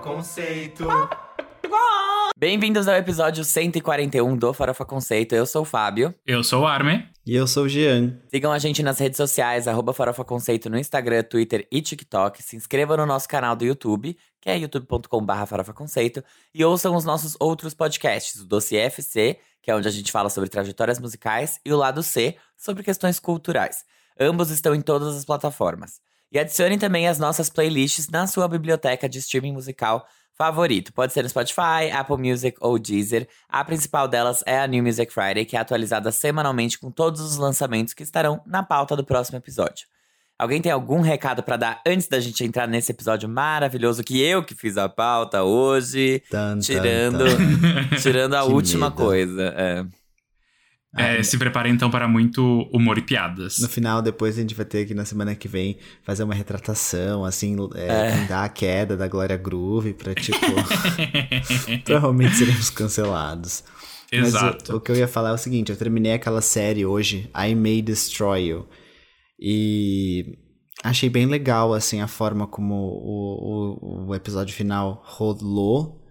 Conceito. Bem-vindos ao episódio 141 do Farofa Conceito. Eu sou o Fábio. Eu sou o Arme. E eu sou o Jean. Sigam a gente nas redes sociais, arroba Farofa Conceito no Instagram, Twitter e TikTok. Se inscrevam no nosso canal do YouTube, que é youtube.com.br Farofa Conceito. E ouçam os nossos outros podcasts, o Doce FC, que é onde a gente fala sobre trajetórias musicais, e o Lado C, sobre questões culturais. Ambos estão em todas as plataformas. E adicione também as nossas playlists na sua biblioteca de streaming musical favorito. Pode ser no Spotify, Apple Music ou Deezer. A principal delas é a New Music Friday, que é atualizada semanalmente com todos os lançamentos que estarão na pauta do próximo episódio. Alguém tem algum recado para dar antes da gente entrar nesse episódio maravilhoso que eu que fiz a pauta hoje, Tan, tan, tirando, tan. tirando a última medo. coisa. É. É, se prepare então para muito humor e piadas. No final, depois a gente vai ter que na semana que vem fazer uma retratação, assim, é, dar a queda da Glória Groove pra, tipo, provavelmente seremos cancelados. Mas Exato. o, o que eu ia falar é o seguinte, eu terminei aquela série hoje, I May Destroy You, e achei bem legal, assim, a forma como o, o, o episódio final rolou,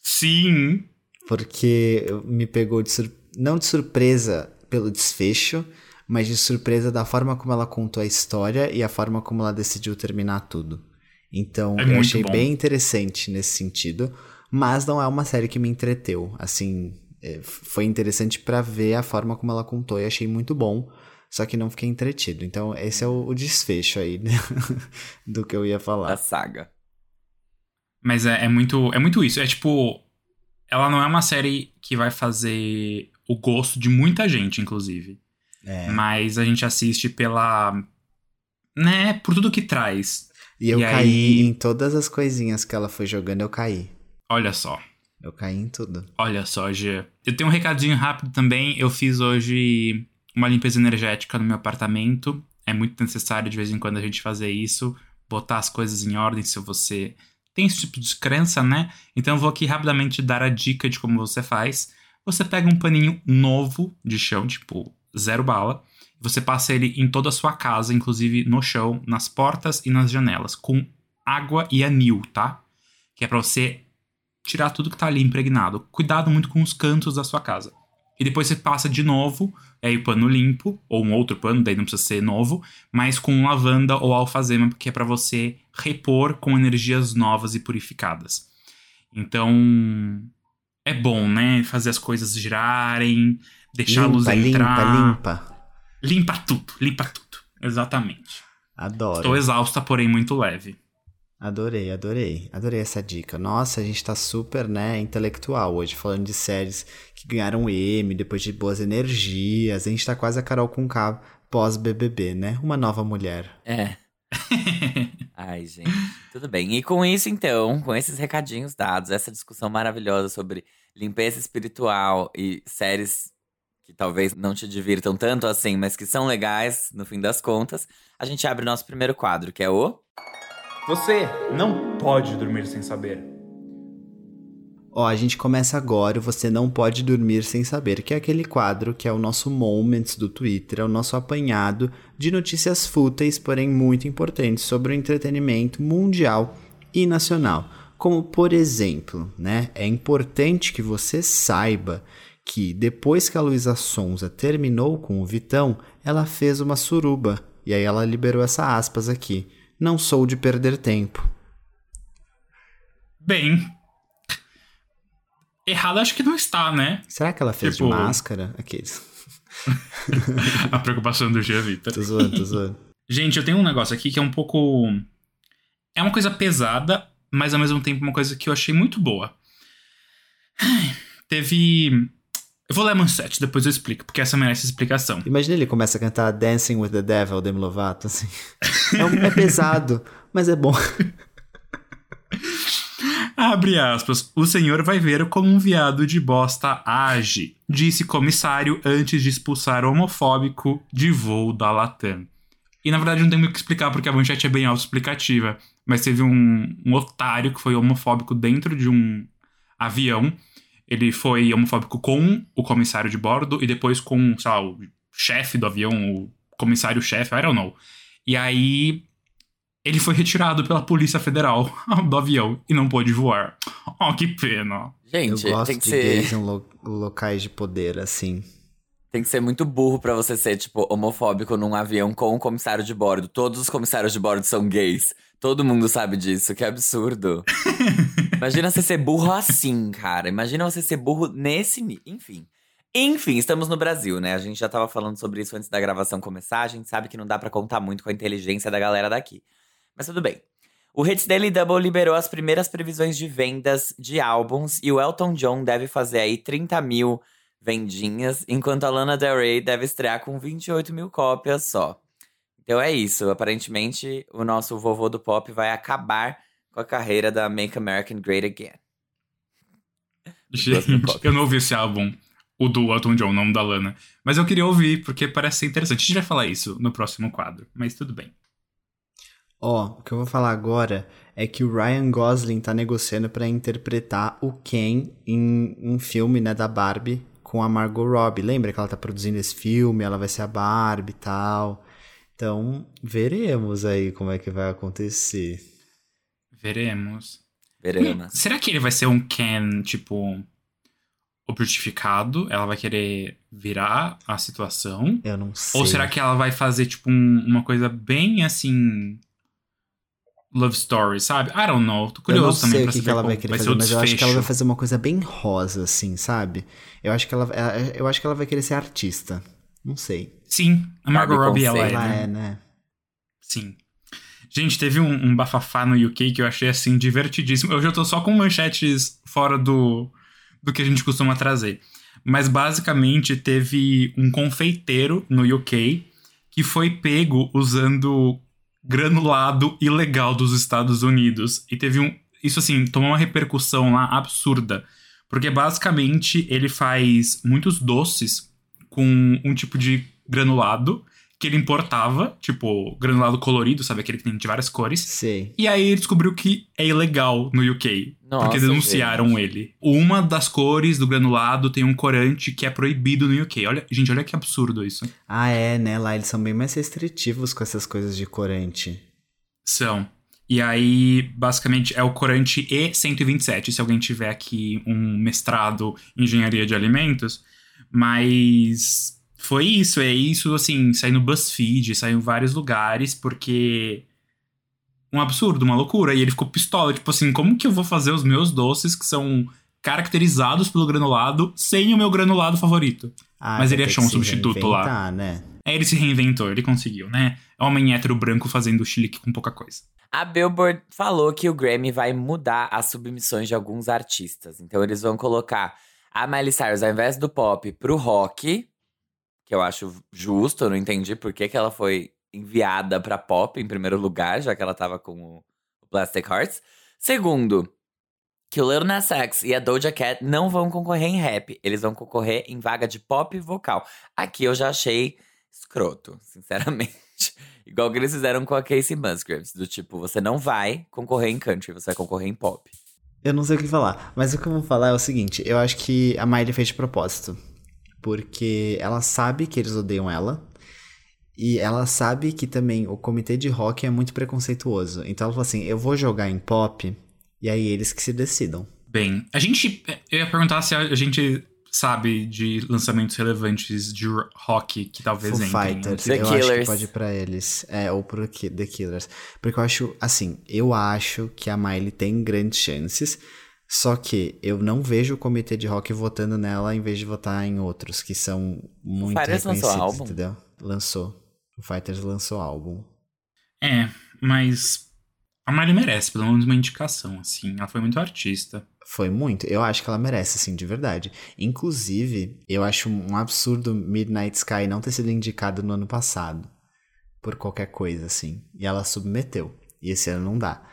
Sim. porque me pegou de sur... não de surpresa pelo desfecho, mas de surpresa da forma como ela contou a história e a forma como ela decidiu terminar tudo. Então, É eu achei bom. bem interessante nesse sentido, mas não é uma série que me entreteu. Assim, é, foi interessante pra ver a forma como ela contou e achei muito bom, só que não fiquei entretido. Então, esse é o, o desfecho aí né, do que eu ia Da falar. saga. Mas é, é muito, é muito isso. É tipo. Ela não é uma série que vai fazer o gosto de muita gente, inclusive. É. Mas a gente assiste pela. Né? Por tudo que traz. E eu E caí aí- em todas as coisinhas que ela foi jogando, eu caí. Olha só. Eu caí em tudo. Olha só, G. Eu tenho um recadinho rápido também. Eu fiz hoje uma limpeza energética no meu apartamento. É muito necessário de vez em quando a gente fazer isso, botar as coisas em ordem se você tem esse tipo de crença, né? Então eu vou aqui rapidamente dar a dica de como você faz. Você pega um paninho novo de chão, tipo zero bala. Você passa ele em toda a sua casa, inclusive no chão, nas portas e nas janelas, com água e anil, tá? Que é pra você tirar tudo que tá ali impregnado. Cuidado muito com os cantos da sua casa. E depois você passa de novo, aí o pano limpo, ou um outro pano, daí não precisa ser novo, mas com lavanda ou alfazema, porque é pra você repor com energias novas e purificadas. Então, é bom, né? Fazer as coisas girarem, deixar a luz limpa, entrar. limpa, limpa. Limpa tudo, limpa tudo. Exatamente. Adoro. Estou exausta, porém muito leve. Adorei, adorei. Adorei essa dica. Nossa, a gente tá super, né, intelectual hoje, falando de séries que ganharam M, depois de boas energias. A gente tá quase a Carol com K pós-BBB, né? Uma nova mulher. É. Ai, gente. Tudo bem. E com isso, então, com esses recadinhos dados, essa discussão maravilhosa sobre limpeza espiritual e séries que talvez não te divirtam tanto assim, mas que são legais no fim das contas, a gente abre nosso primeiro quadro, que é o. Você não pode dormir sem saber. Ó, a gente começa agora, o Você Não Pode Dormir Sem Saber, que é aquele quadro que é o nosso Moments do Twitter, é o nosso apanhado de notícias fúteis, porém muito importantes, sobre o entretenimento mundial e nacional. Como, por exemplo, né, é importante que você saiba que depois que a Luísa Sonza terminou com o Vitão, ela fez uma suruba. E aí ela liberou essa aspas aqui. Não sou de perder tempo. Bem. Errado acho que não está, né? Será que ela fez Tipo- de máscara? Aqueles. A preocupação do Gia Vitor. Tô zoando, tô zoando. Gente, eu tenho um negócio aqui que é um pouco. É uma coisa pesada, mas ao mesmo tempo uma coisa que eu achei muito boa. Teve. Eu vou ler a manchete, depois eu explico, porque essa merece explicação. Imagina ele começa a cantar Dancing with the Devil, Demi Lovato, assim. É, um- é pesado, mas é bom. Abre aspas. O senhor vai ver como um viado de bosta age, disse comissário antes de expulsar o homofóbico de voo da Latam. E na verdade não tem muito o que explicar, porque a manchete é bem autoexplicativa. Mas teve um, um otário que foi homofóbico dentro de um avião. Ele foi homofóbico com o comissário de bordo e depois com, sei lá, o chefe do avião, o comissário-chefe, I don't know. E aí ele foi retirado pela Polícia Federal do avião e não pôde voar. Oh, que pena. Gente, eu gosto tem que de ser. gays em lo- locais de poder, assim. Tem que ser muito burro pra você ser, tipo, homofóbico num avião com um comissário de bordo. Todos os comissários de bordo são gays. Todo mundo sabe disso, que absurdo. Imagina você ser burro assim, cara. Imagina você ser burro nesse. Enfim. Enfim, estamos no Brasil, né? A gente já tava falando sobre isso antes da gravação começar. A gente sabe que não dá pra contar muito com a inteligência da galera daqui. Mas tudo bem. O Hits Daily Double liberou as primeiras previsões de vendas de álbuns e o Elton John deve fazer aí 30 mil vendinhas, enquanto a Lana Del Rey deve estrear com 28 mil cópias só. Então é isso. Aparentemente, o nosso vovô do pop vai acabar com a carreira da Make America Great Again. Gente, eu não ouvi esse álbum, o do Elton John, não da Lana. Mas eu queria ouvir, porque parece ser interessante. A gente vai falar isso no próximo quadro, mas tudo bem. Ó, o que eu vou falar agora é que o Ryan Gosling tá negociando pra interpretar o Ken em um filme, né, da Barbie com a Margot Robbie. Lembra que ela tá produzindo esse filme, ela vai ser a Barbie e tal. Então, veremos aí como é que vai acontecer. Veremos. Veremos. Será que ele vai ser um Ken, tipo, objetificado? Ela vai querer virar a situação? Eu não sei. Ou será que ela vai fazer, tipo, um- uma coisa bem assim. Love story, sabe? I don't know. Tô Eu curioso não também sei o pra que, saber que ela vai querer vai fazer, mas eu acho que ela vai fazer uma coisa bem rosa, assim, sabe? Eu acho que ela, ela- eu acho que ela vai querer ser artista. Não sei. Sim, a Margot Robbie, ela é, né? é, né? Sim. Gente, teve um, um bafafá no UK que eu achei, assim, divertidíssimo. Eu já tô só com manchetes fora do, do que a gente costuma trazer. Mas, basicamente, teve um confeiteiro no UK que foi pego usando granulado ilegal dos Estados Unidos. E teve um... Isso, assim, tomou uma repercussão lá absurda. Porque, basicamente, ele faz muitos doces com um tipo de granulado que ele importava, tipo, granulado colorido, sabe? Aquele que tem de várias cores. Sei. E aí ele descobriu que é ilegal no UK. Nossa, porque denunciaram gente. ele. Uma das cores do granulado tem um corante que é proibido no UK. Olha, gente, olha que absurdo isso. Ah, é, né? Lá eles são bem mais restritivos com essas coisas de corante. São. E aí, basicamente, é o corante E127, se alguém tiver aqui um mestrado em engenharia de alimentos. Mas foi isso, é isso, assim, saiu no BuzzFeed, saiu em vários lugares, porque. Um absurdo, uma loucura. E ele ficou pistola, tipo assim, como que eu vou fazer os meus doces que são caracterizados pelo granulado sem o meu granulado favorito? Ah, Mas ele achou um substituto lá. né? Aí ele se reinventou, ele conseguiu, né? Homem hétero branco fazendo chilique com pouca coisa. A Billboard falou que o Grammy vai mudar as submissões de alguns artistas. Então eles vão colocar a Miley Cyrus, ao invés do pop, pro rock, que eu acho justo, eu não entendi por que, que ela foi enviada pra pop em primeiro lugar, já que ela tava com o o Plastic Hearts. Segundo, que o Lil Nas X e a Doja Cat não vão concorrer em rap, eles vão concorrer em vaga de pop vocal. Aqui eu já achei escroto, sinceramente. Igual que eles fizeram com a Casey Musgraves, do tipo, você não vai concorrer em country, você vai concorrer em pop. Eu não sei o que falar, mas o que eu vou falar é o seguinte: eu acho que a Miley fez de propósito. Porque ela sabe que eles odeiam ela. E ela sabe que também o comitê de rock é muito preconceituoso. Então ela falou assim: eu vou jogar em pop, e aí eles que se decidam. Bem, a gente. Eu ia perguntar se a gente sabe de lançamentos relevantes de rock que talvez Foo entrem. Fighters, The eu acho que Killers. pode ir pra eles. É, ou pro The Killers. Porque eu acho, assim, eu acho que a Miley tem grandes chances. Só que eu não vejo o comitê de rock votando nela em vez de votar em outros que são muito Fighters lançou reconhecidos, álbum? entendeu? Lançou. O Fighters lançou álbum. É, mas. A Miley merece, pelo menos uma indicação, assim. Ela foi muito artista. Foi muito. Eu acho que ela merece, assim, de verdade. Inclusive, eu acho um absurdo Midnight Sky não ter sido indicado no ano passado. Por qualquer coisa, assim. E ela submeteu. E esse ano não dá.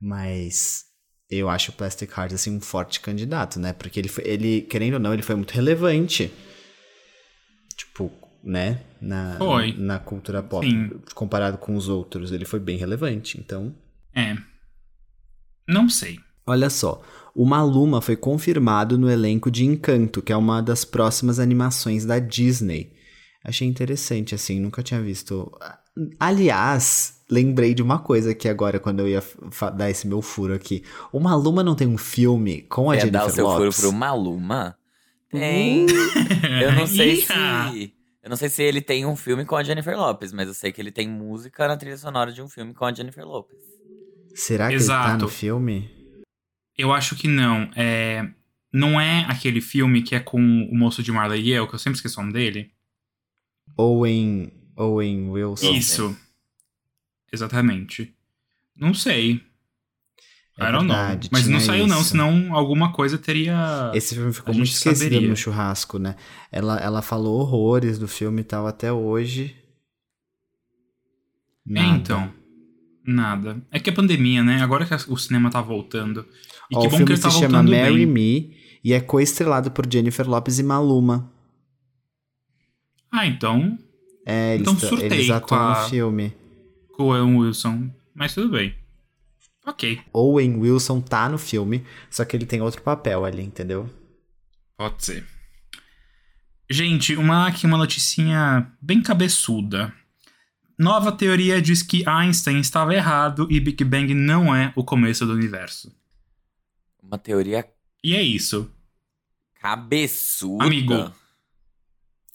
Mas eu acho o Plastic Heart, assim, um forte candidato, né? Porque ele, foi, ele querendo ou não, ele foi muito relevante. Tipo, né? Na, Foi. na cultura pop. Sim. Comparado com os outros, ele foi bem relevante. Então, É. Não sei. Olha só, o Maluma foi confirmado no elenco de Encanto, que é uma das próximas animações da Disney. Achei interessante, assim, nunca tinha visto. Aliás, lembrei de uma coisa aqui agora, quando eu ia dar esse meu furo aqui. O Maluma não tem um filme com a Quer dar o Jennifer seu furo Lopes? pro Maluma? Tem. Eu não sei se. Eu não sei se ele tem um filme com a Jennifer Lopes, mas eu sei que ele tem música na trilha sonora de um filme com a Jennifer Lopes. Será que ele tá Exato. no filme? Eu acho que não. É... Não é aquele filme que é com o moço de Marley e eu, que eu sempre esqueço o nome dele. Owen, Owen Wilson. Isso. Exatamente. Não sei. É I don't verdade, know. Mas não saiu, não, isso. senão alguma coisa teria. Esse filme ficou A muito esquecido saberia. no churrasco, né? Ela, ela falou horrores do filme e tal até hoje. É, Nada. então. Nada. É que é pandemia, né? Agora que o cinema tá voltando. E Ó, que o bom filme que ele tá se chama Marry bem. Me e é co-estrelado por Jennifer Lopes e Maluma. Ah, então. É, eles, Então surtei eles atuam com a- no filme. Com o Owen Wilson. Mas tudo bem. Ok. Owen Wilson tá no filme, só que ele tem outro papel ali, entendeu? Pode ser. Gente, uma aqui uma noticinha bem cabeçuda. Nova teoria diz que Einstein estava errado e Big Bang não é o começo do universo. Uma teoria E é isso. cabeçuda. Amigo.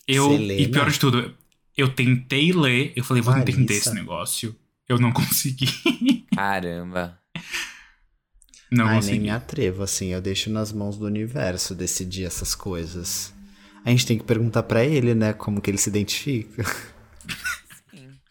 Eu, lê, e pior de tudo, eu tentei ler, eu falei, vou entender esse negócio. Eu não consegui. Caramba. Não Ai, nem consegui. me atrevo, assim, eu deixo nas mãos do universo decidir essas coisas. A gente tem que perguntar pra ele, né, como que ele se identifica. Exatamente.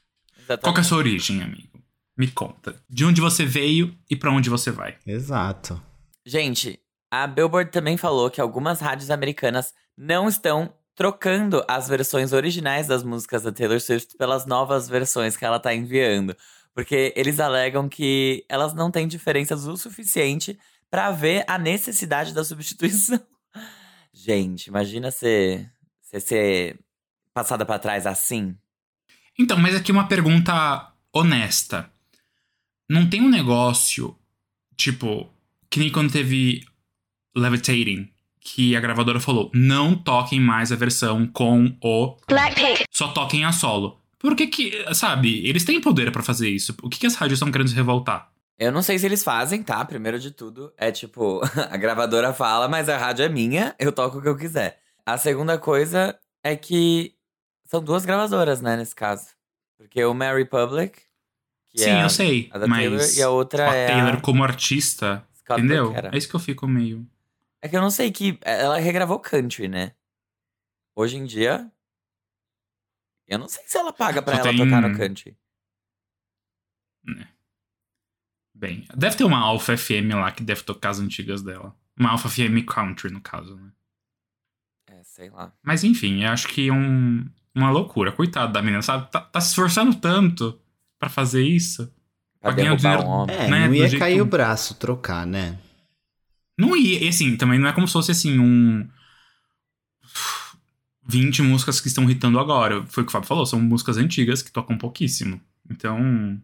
Qual que é a sua origem, amigo? Me conta. De onde você veio e pra onde você vai? Exato. Gente, a Billboard também falou que algumas rádios americanas não estão trocando as versões originais das músicas da Taylor Swift pelas novas versões que ela tá enviando. Porque eles alegam que elas não têm diferenças o suficiente pra ver a necessidade da substituição. Gente, imagina ser, ser, ser passada pra trás assim. Então, mas aqui uma pergunta honesta. Não tem um negócio, tipo, que nem quando teve Levitating, que a gravadora falou: não toquem mais a versão com o. Blackpink. Só toquem a solo. Por que que, sabe, eles têm poder pra fazer isso. O que, que as rádios estão querendo se revoltar? Eu não sei se eles fazem, tá? Primeiro de tudo, é tipo, a gravadora fala, mas a rádio é minha, eu toco o que eu quiser. A segunda coisa é que são duas gravadoras, né, nesse caso. Porque o Mary Public, que Sim, é a, eu sei. a da mas Taylor, e a outra a é Taylor a como artista, Scott entendeu? É isso que eu fico meio. É que eu não sei que. Ela regravou country, né? Hoje em dia. Eu não sei se ela paga pra Só ela tem- tocar no country. Bem, deve ter uma Alpha FM lá que deve tocar as antigas dela. Uma Alpha FM Country, no caso, né? É, sei lá. Mas enfim, eu acho que é um, uma loucura. Coitado da menina, sabe? Tá, tá se esforçando tanto pra fazer isso. Pra Pra ganhar derrubar dinheiro- um homem. É, Né, não ia jeito- cair o braço trocar, né? Não ia, e assim, também não é como se fosse assim, um. 20 músicas que estão hitando agora. Foi o que o Fábio falou, são músicas antigas que tocam pouquíssimo. Então,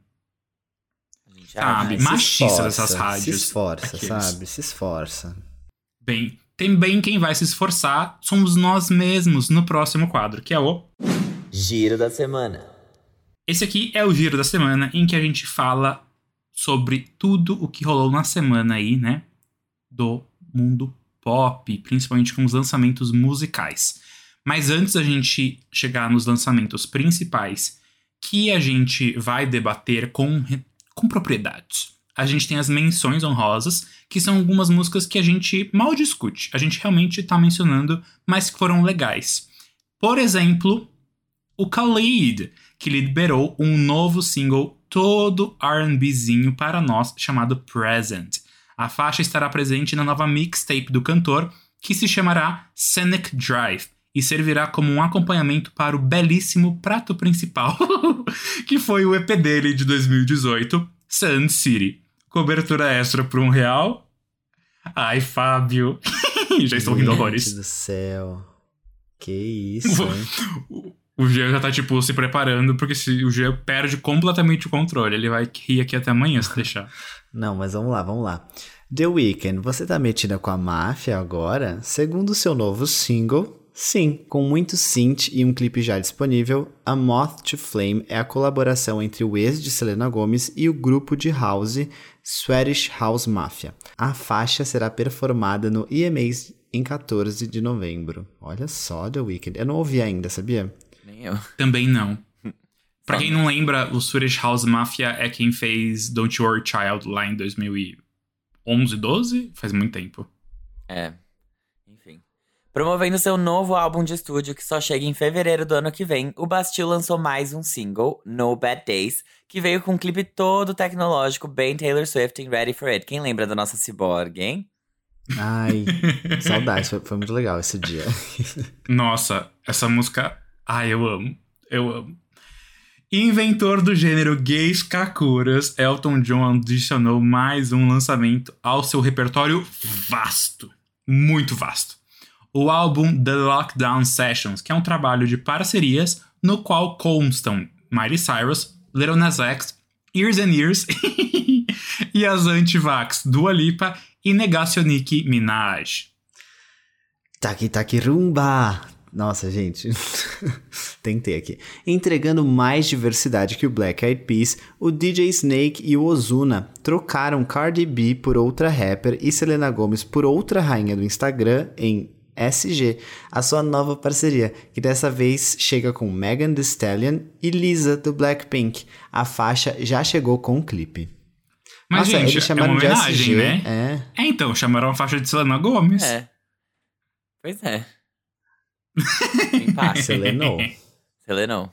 A gente Sabe, se machista dessas Se rádios. esforça, Aqueles. sabe? Se esforça. bem, também quem vai se esforçar somos nós mesmos no próximo quadro, que é o. Giro da semana. Esse aqui é o giro da semana em que a gente fala sobre tudo o que rolou na semana aí, né? Do mundo pop, principalmente com os lançamentos musicais. Mas antes da gente chegar nos lançamentos principais, que a gente vai debater com, com propriedade. A gente tem as menções honrosas, que são algumas músicas que a gente mal discute. A gente realmente tá mencionando, mas que foram legais. Por exemplo, o Khalid, que liberou um novo single todo R&Bzinho para nós, chamado Present. A faixa estará presente na nova mixtape do cantor, que se chamará Scenic Drive, e servirá como um acompanhamento para o belíssimo prato principal, que foi o EP dele de 2018, Sun City. Cobertura extra por um real. Ai, Fábio. Já estou rindo horrores. do céu. Que isso, hein? O- O Jean já tá, tipo, se preparando, porque se o Jean perde completamente o controle. Ele vai rir aqui até amanhã se deixar. Não, mas vamos lá, vamos lá. The Weeknd, você tá metida com a máfia agora? Segundo o seu novo single, Sim, com muito synth e um clipe já disponível, A Moth to Flame é a colaboração entre o ex de Selena Gomez e o grupo de house Swedish House Mafia. A faixa será performada no EMAs em 14 de novembro. Olha só, The Weeknd. Eu não ouvi ainda, sabia? Nem eu. Também não. Pra quem não lembra, o Swedish House Mafia é quem fez Don't You Worry Child lá em 2011, 12? Faz muito tempo. É. Enfim. Promovendo seu novo álbum de estúdio que só chega em fevereiro do ano que vem, o Bastille lançou mais um single, No Bad Days, que veio com um clipe todo tecnológico, bem Taylor Swift em Ready for It. Quem lembra da nossa cyborg, hein? Ai, saudades. Foi, foi muito legal esse dia. Nossa, essa música. Ai, eu amo. Eu amo. Inventor do gênero gays kakuras, Elton John adicionou mais um lançamento ao seu repertório vasto. Muito vasto. O álbum The Lockdown Sessions, que é um trabalho de parcerias no qual constam Miley Cyrus, Little Nas X, Years and Years e as anti-vax Dua Lipa e Negacionic Minaj. Taki Taki Rumba! Nossa, gente. Tentei aqui. Entregando mais diversidade que o Black Eyed Peas, o DJ Snake e o Ozuna trocaram Cardi B por outra rapper e Selena Gomez por outra rainha do Instagram em SG, a sua nova parceria, que dessa vez chega com Megan Thee Stallion e Lisa do Blackpink. A faixa já chegou com o clipe. Mas, Nossa, gente, eles é chamaram uma de SG, né? É. É, então, chamaram a faixa de Selena Gomes. É. Pois é. Passa? Selenou. Selenou.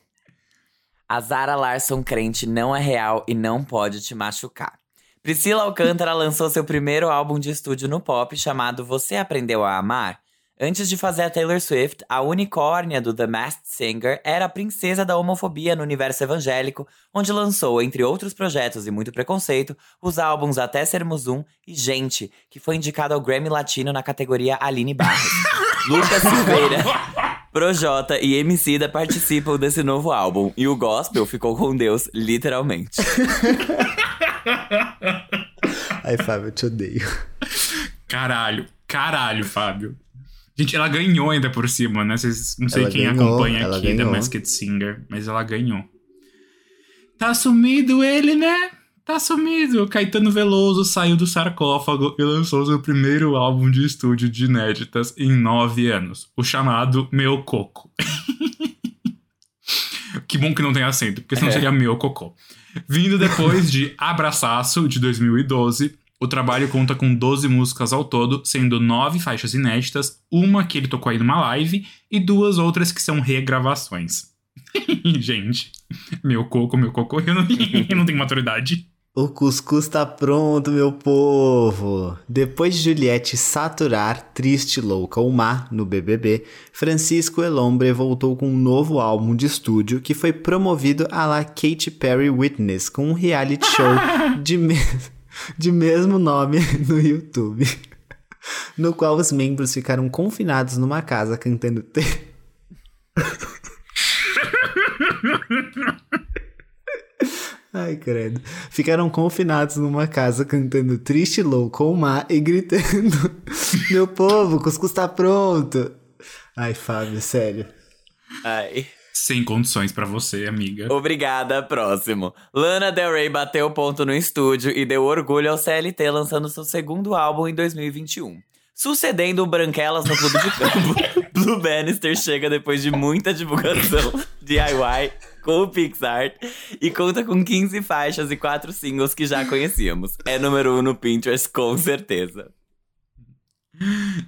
A Zara Larson crente não é real e não pode te machucar. Priscila Alcântara lançou seu primeiro álbum de estúdio no pop chamado Você Aprendeu a Amar? Antes de fazer a Taylor Swift, a unicórnia do The Masked Singer era a princesa da homofobia no universo evangélico, onde lançou, entre outros projetos e muito preconceito, os álbuns Até Sermos Um e Gente, que foi indicado ao Grammy Latino na categoria Aline Barros. Lucas Silveira, Projota e Emicida participam desse novo álbum, e o gospel ficou com Deus, literalmente. Ai, Fábio, eu te odeio. Caralho, caralho, Fábio. Gente, ela ganhou ainda por cima, né? Vocês, não sei Ela quem ganhou, acompanha aqui da ganhou. Masked Singer, mas ela ganhou. Tá sumido ele, né? Tá sumido. Caetano Veloso saiu do sarcófago e lançou seu primeiro álbum de estúdio de inéditas em nove anos, o chamado Meu Coco. que bom que não tem acento, porque senão É. seria Meu Cocô. Vindo depois de Abraçaço, de 2012, o trabalho conta com 12 músicas ao todo, sendo 9 faixas inéditas, uma que ele tocou aí numa live e duas outras que são regravações. Gente, meu coco, meu cocô, eu não, eu não tenho maturidade. O cuscuz tá pronto, meu povo! Depois de Juliette saturar Triste Louca ou Má no BBB, Francisco Elombre voltou com um novo álbum de estúdio que foi promovido à la Katy Perry Witness com um reality show de, me- de mesmo nome no YouTube, no qual os membros ficaram confinados numa casa cantando Ai, credo. Ficaram confinados numa casa cantando Triste Louco ou Má e gritando: Meu povo, o cuscuz tá pronto. Ai, Fábio, sério. Ai. Sem condições pra você, amiga. Obrigada, próximo. Lana Del Rey bateu ponto no estúdio e deu orgulho ao CLT lançando seu segundo álbum em 2021. Sucedendo o Branquelas no Clube de Campo, Blue Bannister chega depois de muita divulgação DIY com o Pixar e conta com 15 faixas e 4 singles que já conhecíamos. É número 1 um no Pinterest, com certeza.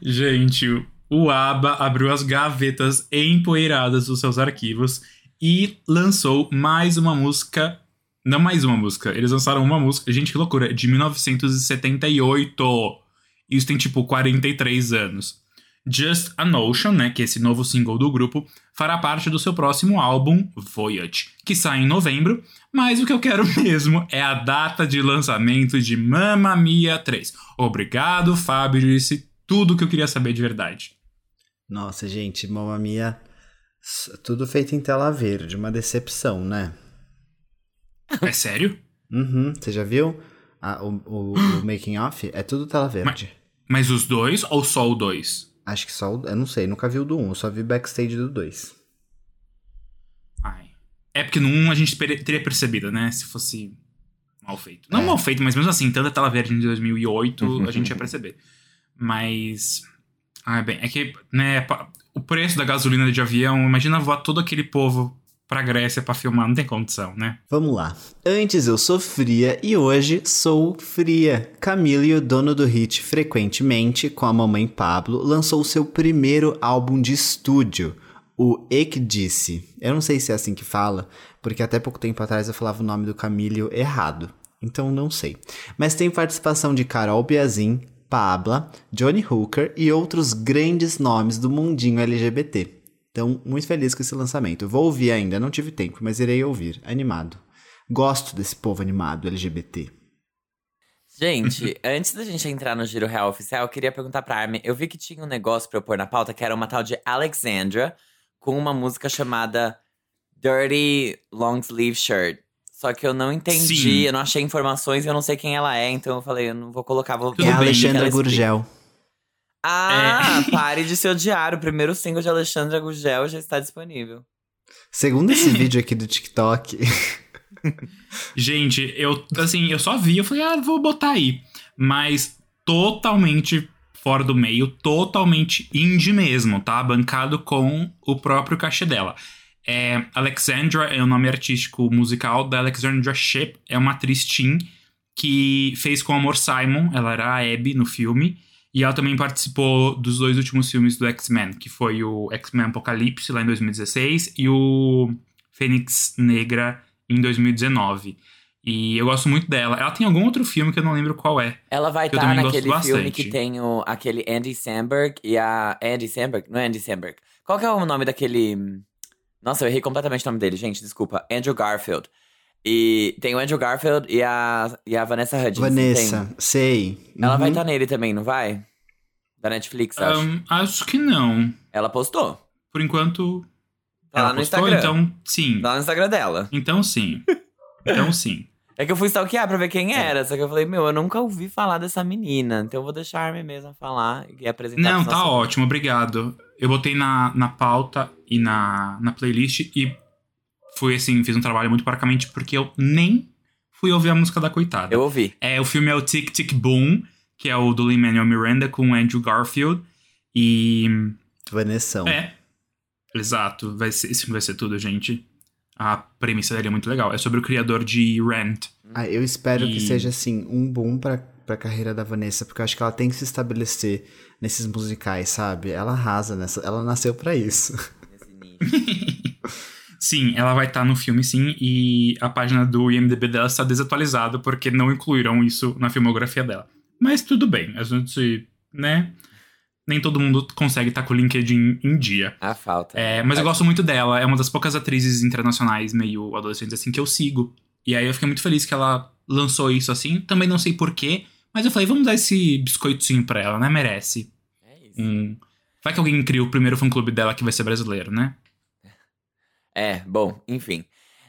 Gente, o ABBA abriu as gavetas empoeiradas dos seus arquivos e lançou mais uma música. Não mais uma música, eles lançaram uma música, gente, que loucura, de 1978. Isso tem tipo 43 anos. Just a Notion, né, que é esse novo single do grupo, fará parte do seu próximo álbum, Voyage, que sai em novembro, mas o que eu quero mesmo é a data de lançamento de Mamma Mia 3. Obrigado, Fábio, disse tudo que eu queria saber de verdade. Nossa, gente, Mamma Mia, tudo feito em tela verde, uma decepção, né? É sério? Uhum, você já viu? Ah, o, o, o making off é tudo tela verde. Mas os dois ou só o dois? Acho que só o. Eu não sei, nunca vi o do 1, eu só vi backstage do 2. Ai. É porque no 1 a gente teria percebido, né? Se fosse mal feito. Não É. mal feito, mas mesmo assim, tanta tela verde em 2008, a gente ia perceber. Mas. Ah, bem, é que, né, o preço da gasolina de avião, imagina voar todo aquele povo pra Grécia pra filmar, não tem condição, né? Vamos lá. Antes eu sofria e hoje sou fria. Camille, o dono do hit Frequentemente, com a mamãe Pablo, lançou seu primeiro álbum de estúdio, o Ekdisse. Eu não sei se é assim que fala, porque até pouco tempo atrás eu falava o nome do Camille errado. Então não sei. Mas tem participação de Carol Biazin, Pabla, Johnny Hooker e outros grandes nomes do mundinho LGBT. Então, muito feliz com esse lançamento. Vou ouvir ainda, não tive tempo, mas irei ouvir. Animado. Gosto desse povo animado LGBT. Gente, antes da gente entrar no Giro Real Oficial, eu queria perguntar pra Armin. Eu vi que tinha um negócio pra eu pôr na pauta, que era uma tal de Alexandra, com uma música chamada Dirty Long Sleeve Shirt. Só que eu não entendi, Sim. eu não achei informações, eu não sei quem ela é, então eu falei, eu não vou colocar, vou é a Alexandra. Gurgel. Ah, É. pare de se odiar. O primeiro single de Alexandra Gurgel já está disponível. Segundo esse vídeo aqui do TikTok, Gente, eu, assim, eu só vi, eu falei, ah, vou botar aí. Mas totalmente fora do meio, totalmente indie mesmo, tá? Bancado com o próprio cachê dela. É, Alexandra é o nome artístico musical da Alexandra Shipp, é uma atriz teen que fez com Amor Simon, ela era a Abby no filme, e ela também participou dos dois últimos filmes do X-Men, que foi o X-Men Apocalipse, lá em 2016, e o Fênix Negra em 2019. E eu gosto muito dela. Ela tem algum outro filme que eu não lembro qual é. Ela vai estar gosto naquele filme que tem o, aquele Andy Samberg e a. Andy Samberg? Não é Andy Samberg. Qual que é o nome daquele. Nossa, eu errei completamente o nome dele, gente, desculpa. Andrew Garfield. E tem o Andrew Garfield e a, e a Vanessa Hudgens. Vanessa, tem? sei. Ela vai Uhum. estar nele também, não vai? Da Netflix, acho. Ahn, acho que não. Ela postou. Por enquanto. Tá ela lá no postou, Instagram. então sim. Tá lá no Instagram dela. Então sim. Então sim. É que eu fui stalkear pra ver quem era, só que eu falei, meu, eu nunca ouvi falar dessa menina, então eu vou deixar a Armin mesmo falar e apresentar Não, tá ótimo, obrigado. Eu botei na, na pauta e na, na playlist e fui assim, fiz um trabalho muito porcamente porque eu nem fui ouvir a música da coitada. Eu ouvi. É, o filme é o Tic Tic Boom, que é o do Lin-Manuel Miranda com Andrew Garfield. E Vanessão. é, exato, vai ser, esse vai ser tudo, gente. A premissa dele é muito legal. É sobre o criador de Rent. Ah, eu espero que E- seja, assim, um boom pra, pra carreira da Vanessa, porque eu acho que ela tem que se estabelecer nesses musicais, sabe? Ela arrasa nessa. Ela nasceu pra isso. Sim, ela vai estar no filme, sim, e a página do IMDB dela está desatualizada porque não incluíram isso na filmografia dela. Mas tudo bem, a gente, né? Nem todo mundo consegue estar com o LinkedIn em dia. A falta. É, mas eu gosto muito dela, é uma das poucas atrizes internacionais meio adolescentes assim que eu sigo. E aí eu fiquei muito feliz que ela lançou isso assim. Também não sei porquê, mas eu falei, vamos dar esse biscoitinho pra ela, né? Merece. É isso. Um... Vai que alguém cria o primeiro fã-clube dela que vai ser brasileiro, né? É, bom, enfim.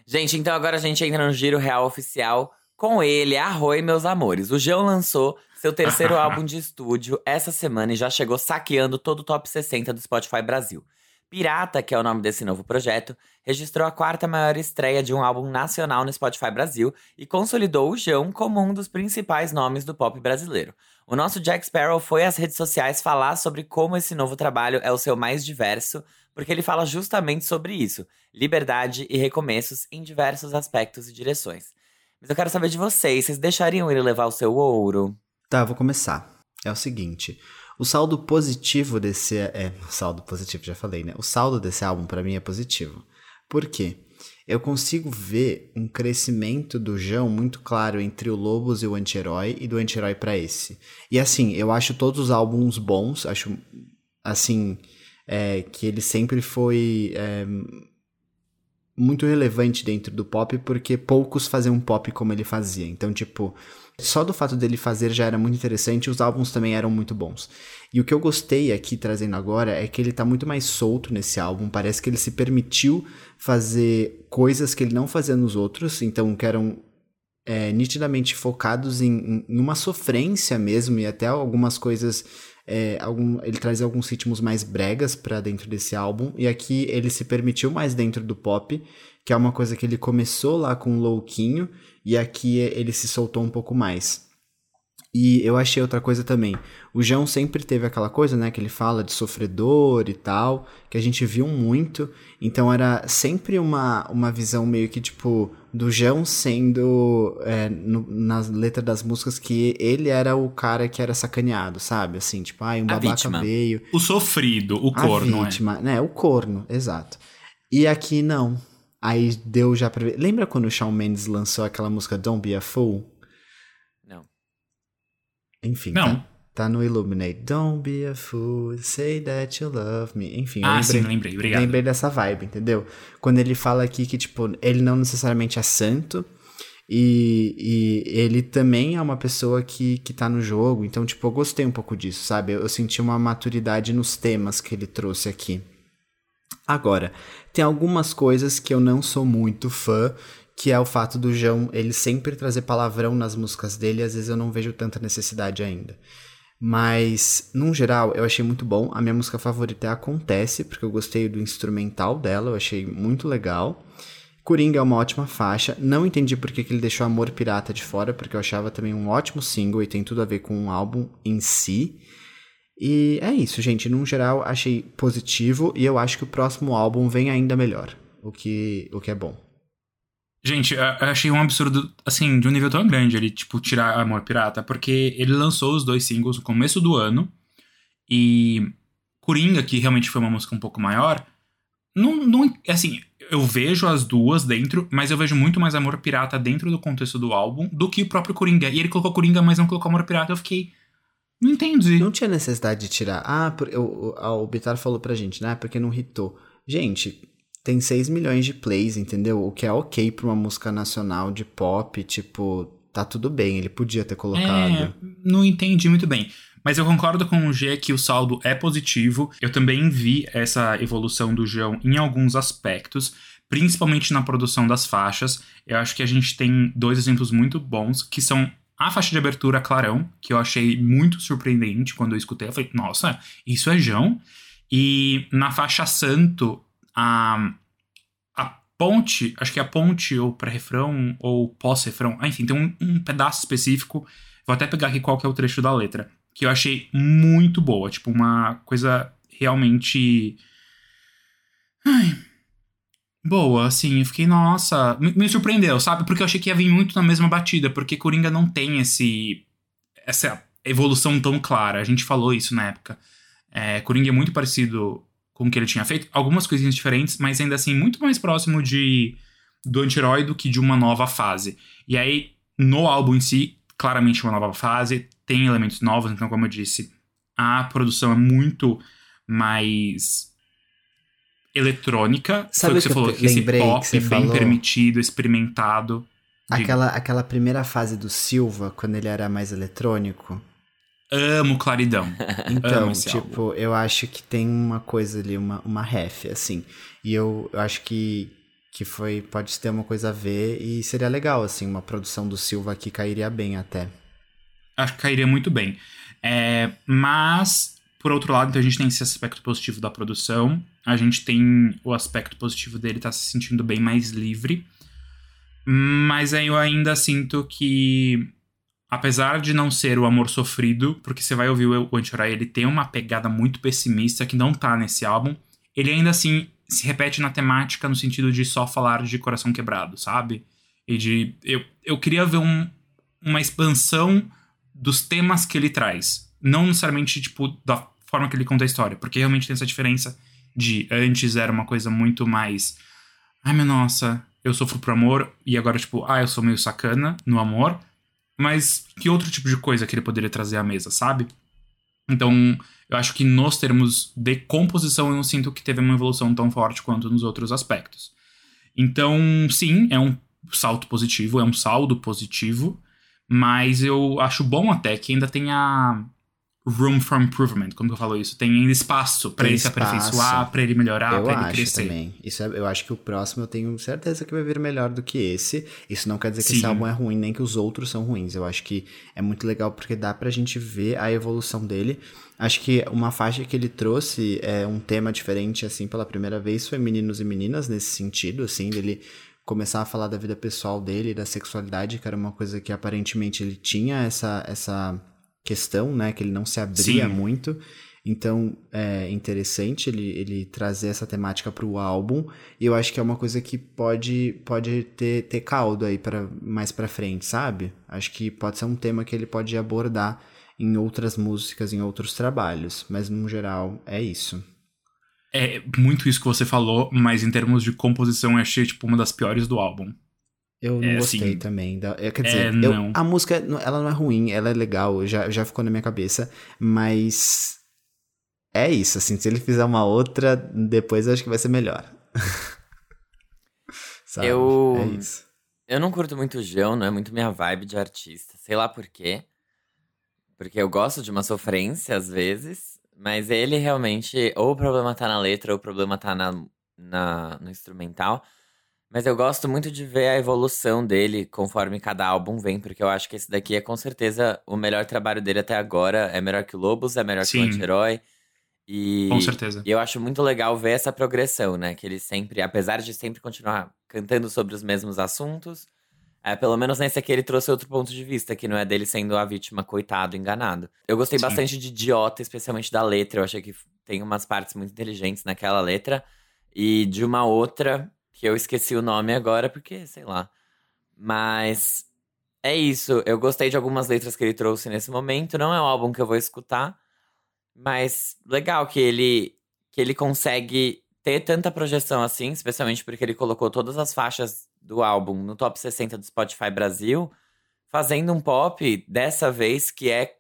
Gente, então agora a gente entra no Giro Real Oficial com ele, Arroi, meus amores. O João lançou seu terceiro álbum de estúdio essa semana e já chegou saqueando todo o top 60 do Spotify Brasil. Pirata, que é o nome desse novo projeto, registrou a quarta maior estreia de um álbum nacional no Spotify Brasil e consolidou o João como um dos principais nomes do pop brasileiro. O nosso Jack Sparrow foi às redes sociais falar sobre como esse novo trabalho é o seu mais diverso, porque ele fala justamente sobre isso: liberdade e recomeços em diversos aspectos e direções. Mas eu quero saber de vocês, vocês deixariam ele levar o seu ouro? Tá, vou começar. É o seguinte. O saldo positivo desse. É, saldo positivo, já falei, né? O saldo desse álbum pra mim é positivo. Por quê? Eu consigo ver um crescimento do João muito claro entre o Lobos e o Anti-Herói e do Anti-Herói pra esse. E assim, eu acho todos os álbuns bons, acho assim. É, que ele sempre foi é, muito relevante dentro do pop, porque poucos faziam pop como ele fazia. Então, tipo, só do fato dele fazer já era muito interessante, os álbuns também eram muito bons. E o que eu gostei aqui trazendo agora é que ele tá muito mais solto nesse álbum, parece que ele se permitiu fazer coisas que ele não fazia nos outros, então que eram é, nitidamente focados em, em uma sofrência mesmo e até algumas coisas é, algum, ele traz alguns ritmos mais bregas para dentro desse álbum, e aqui ele se permitiu mais dentro do pop, que é uma coisa que ele começou lá com o louquinho, e aqui ele se soltou um pouco mais. E eu achei outra coisa também. O João sempre teve aquela coisa, né, que ele fala de sofredor e tal, que a gente viu muito. Então era sempre uma, uma visão meio que, tipo, do João sendo, é, no, nas letras das músicas, que ele era o cara que era sacaneado, sabe? Assim, tipo, ai, um babaca veio. O sofrido, o corno, a é. vítima, é. né? O corno, exato. E aqui não. Aí deu já pra ver. Lembra quando o Shawn Mendes lançou aquela música Don't Be a Fool? Enfim, Não. Tá, tá no Illuminate. Don't be a fool, say that you love me. Enfim, ah, lembrei, sim, lembrei, obrigado. Lembrei dessa vibe, entendeu? Quando ele fala aqui que, tipo, ele não necessariamente é santo, e, e, ele também é uma pessoa que, que tá no jogo, então, tipo, eu gostei um pouco disso, sabe? Eu, eu, senti uma maturidade nos temas que ele trouxe aqui. Agora, tem algumas coisas que eu não sou muito fã que é o fato do João ele sempre trazer palavrão nas músicas dele, às vezes eu não vejo tanta necessidade ainda. Mas, num geral, eu achei muito bom. A minha música favorita é Acontece, porque eu gostei do instrumental dela, eu achei muito legal. Coringa é uma ótima faixa. Não entendi por que, que ele deixou Amor Pirata de fora, porque eu achava também um ótimo single e tem tudo a ver com o álbum em si. E é isso, gente. Num geral, achei positivo e eu acho que o próximo álbum vem ainda melhor, o que, o que é bom. Gente, eu achei um absurdo, assim, de um nível tão grande ele, tipo, tirar Amor Pirata, porque ele lançou os dois singles no começo do ano e Coringa, que realmente foi uma música um pouco maior, não, não, assim, eu vejo as duas dentro, mas eu vejo muito mais Amor Pirata dentro do contexto do álbum do que o próprio Coringa. E ele colocou Coringa, mas não colocou Amor Pirata, eu fiquei... Não entendi. Não tinha necessidade de tirar. Ah, o, o, o Bitar falou pra gente, né? Porque não hitou. Gente, tem 6 milhões de plays, entendeu? O que é ok pra uma música nacional de pop, tipo, tá tudo bem, ele podia ter colocado. É, não entendi muito bem. Mas eu concordo com o G que o saldo é positivo. Eu também vi essa evolução do João em alguns aspectos, principalmente na produção das faixas. Eu acho que a gente tem dois exemplos muito bons, que são a faixa de abertura Clarão, que eu achei muito surpreendente quando eu escutei. Eu falei, nossa, isso é João. E na faixa Santo, a, a ponte, acho que é a ponte ou pré-refrão ou pós-refrão, ah, enfim, tem um, um, pedaço específico, vou até pegar aqui qual que é o trecho da letra, que eu achei muito boa, tipo, uma coisa realmente... Ai, boa, assim, eu fiquei, nossa, me, me, surpreendeu, sabe? Porque eu achei que ia vir muito na mesma batida, porque Coringa não tem esse essa evolução tão clara, a gente falou isso na época. É, Coringa é muito parecido com o que ele tinha feito. Algumas coisinhas diferentes, mas ainda assim muito mais próximo de do anti-herói do que de uma nova fase. E aí, no álbum em si, claramente uma nova fase, tem elementos novos, então, como eu disse, a produção é muito mais eletrônica. Sabe Foi o que, que você falou, que esse pop que bem falou? permitido, experimentado. Aquela, aquela primeira fase do Silva, quando ele era mais eletrônico. Amo Claridão. Então, Amo tipo, álbum. eu acho que tem uma coisa ali, uma, uma ref, assim. E eu, eu acho que, que foi, pode ter uma coisa a ver e seria legal, assim, uma produção do Silva aqui cairia bem até. Acho que cairia muito bem. É, mas, por outro lado, então a gente tem esse aspecto positivo da produção, a gente tem o aspecto positivo dele estar tá se sentindo bem mais livre. Mas aí eu ainda sinto que apesar de não ser o amor sofrido, porque você vai ouvir o Anti-Herói, ele tem uma pegada muito pessimista que não tá nesse álbum, ele ainda assim se repete na temática no sentido de só falar de coração quebrado, sabe? E de. Eu, eu queria ver um, uma expansão dos temas que ele traz. Não necessariamente, tipo, da forma que ele conta a história, porque realmente tem essa diferença de antes era uma coisa muito mais. Ai, meu nossa, eu sofro por amor, e agora, tipo, ah, eu sou meio sacana no amor. Mas que outro tipo de coisa que ele poderia trazer à mesa, sabe? Então, eu acho que nos termos de composição, eu não sinto que teve uma evolução tão forte quanto nos outros aspectos. Então, sim, é um salto positivo, é um saldo positivo, mas eu acho bom até que ainda tenha room for improvement, como que eu falo isso? Tem ainda espaço para ele se aperfeiçoar, para ele melhorar, para ele crescer. também. Isso é- eu acho que o próximo eu tenho certeza que vai vir melhor do que esse. Isso não quer dizer que Sim. esse álbum é ruim, nem que os outros são ruins. Eu acho que é muito legal porque dá pra gente ver a evolução dele. Acho que uma faixa que ele trouxe é um tema diferente, assim, pela primeira vez, foi Meninos e Meninas, nesse sentido, assim, dele começar a falar da vida pessoal dele, da sexualidade, que era uma coisa que aparentemente ele tinha essa, essa questão, né, que ele não se abria Sim. muito. Então, é interessante ele, ele trazer essa temática para o álbum. E eu acho que é uma coisa que pode, pode ter, ter caldo aí para mais para frente, sabe? Acho que pode ser um tema que ele pode abordar em outras músicas, em outros trabalhos. Mas, no geral, é isso. É muito isso que você falou, mas em termos de composição eu achei tipo uma das piores do álbum. Eu não É, gostei assim, também. Da, é, quer é, dizer, eu- não. a música, ela não é ruim, ela é legal, já, já ficou na minha cabeça, mas é isso, assim, se ele fizer uma outra, depois eu acho que vai ser melhor. Sabe? Eu- É isso. Eu não curto muito o João, não é muito minha vibe de artista. Sei lá por quê. Porque eu gosto de uma sofrência às vezes, mas ele realmente, ou o problema tá na letra, ou o problema tá na, na- no instrumental. Mas eu gosto muito de ver a evolução dele conforme cada álbum vem, porque eu acho que esse daqui é com certeza o melhor trabalho dele até agora. É melhor que o Lobos, é melhor que o Sim. Anti-Herói. E, Com certeza. e eu acho muito legal ver essa progressão, né? Que ele sempre, apesar de sempre continuar cantando sobre os mesmos assuntos, é, pelo menos nesse aqui ele trouxe outro ponto de vista, que não é dele sendo a vítima, coitado, enganado. Eu gostei Sim. bastante de Idiota, especialmente da letra. Eu achei que tem umas partes muito inteligentes naquela letra. E de uma outra, que eu esqueci o nome agora, porque, sei lá. Mas é isso. Eu gostei de algumas letras que ele trouxe nesse momento. Não é um álbum que eu vou escutar. Mas legal que ele que ele consegue ter tanta projeção assim, especialmente porque ele colocou todas as faixas do álbum no top 60 do Spotify Brasil, fazendo um pop dessa vez que é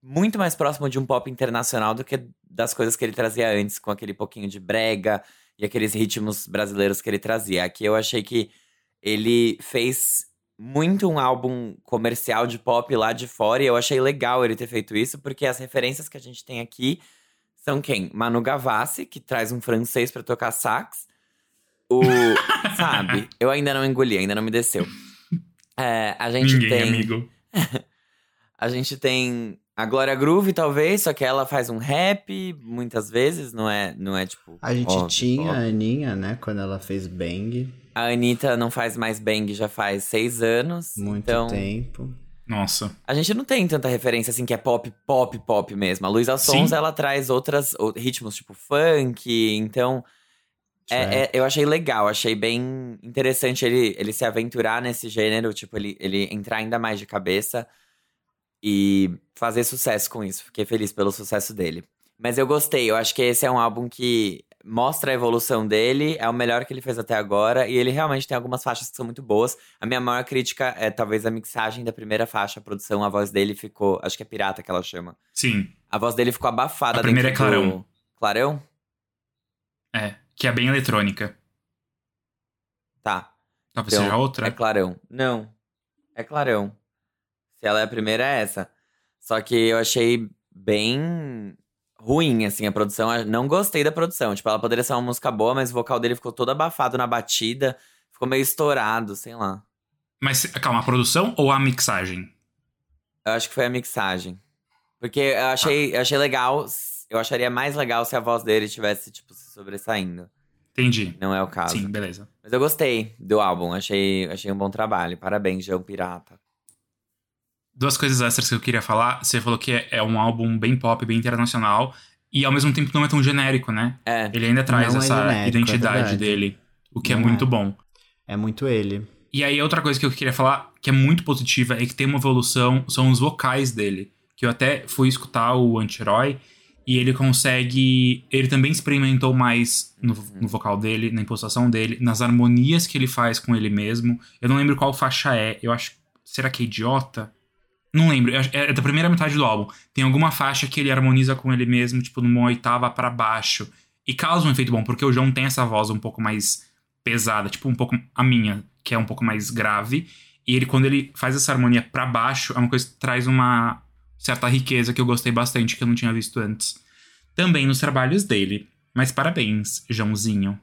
muito mais próximo de um pop internacional do que das coisas que ele trazia antes, com aquele pouquinho de brega e aqueles ritmos brasileiros que ele trazia. Aqui eu achei que ele fez muito um álbum comercial de pop lá de fora e eu achei legal ele ter feito isso, porque as referências que a gente tem aqui são quem? Manu Gavassi, que traz um francês pra tocar sax. O. sabe? Eu ainda não engoli, ainda não me desceu. É, a gente Ninguém, tem. amigo. A gente tem a Glória Groove, talvez, só que ela faz um rap muitas vezes, não é, não é tipo. A gente óbvio, tinha a óbvio. Aninha, né, quando ela fez Bang, A Anitta não faz mais bang já faz seis anos. muito então, tempo. Nossa. a gente não tem tanta referência assim que é pop, pop, pop mesmo. A Luísa Sons, Sim. ela traz outras ritmos tipo funk, então é- é- eu achei legal, achei bem interessante ele, ele se aventurar nesse gênero, tipo, ele, ele entrar ainda mais de cabeça e fazer sucesso com isso. Fiquei feliz pelo sucesso dele. Mas eu gostei, eu acho que esse é um álbum que mostra a evolução dele, é o melhor que ele fez até agora, e ele realmente tem algumas faixas que são muito boas. A minha maior crítica é talvez a mixagem da primeira faixa, a produção, a voz dele ficou. Acho que é pirata que ela chama. Sim. A voz dele ficou abafada A primeira é do- clarão. Clarão? É. Que é bem eletrônica. Tá. Talvez Então, seja outra. É clarão. Não. É clarão. Se ela é a primeira, é essa. Só que eu achei bem ruim, assim, a produção. Não gostei da produção. Tipo, ela poderia ser uma música boa, mas o vocal dele ficou todo abafado na batida. Ficou meio estourado, sei lá. Mas, calma, a produção ou a mixagem? Eu acho que foi a mixagem. Porque eu achei, eu achei legal. Eu acharia mais legal se a voz dele tivesse, tipo, se sobressaindo. Entendi. Não é o caso. Sim, beleza. Mas eu gostei do álbum. Achei, achei um bom trabalho. Parabéns, João Pirata. Duas coisas extras que eu queria falar. Você falou que é- é um álbum bem pop, bem internacional. E ao mesmo tempo não é tão genérico, né? É. Ele ainda traz Não é essa genérico, é identidade verdade. dele. O que é Não muito é. bom. É muito ele. E aí, outra coisa que eu queria falar, que é muito positiva, é que tem uma evolução, são os vocais dele. Que eu até fui escutar o Anti-Herói, e ele consegue. Ele também experimentou mais no, no vocal dele, na impostação dele, nas harmonias que ele faz com ele mesmo. Eu não lembro qual faixa é, eu acho. Será que é idiota? Não lembro, acho- é da primeira metade do álbum. Tem alguma faixa que ele harmoniza com ele mesmo, tipo, numa oitava pra baixo. E causa um efeito bom, porque o João tem essa voz um pouco mais pesada, tipo um pouco a minha, que é um pouco mais grave. E ele, quando ele faz essa harmonia pra baixo, é uma coisa que traz uma, certa riqueza que eu gostei bastante, que eu não tinha visto antes. Também nos trabalhos dele. Mas parabéns, Joãozinho.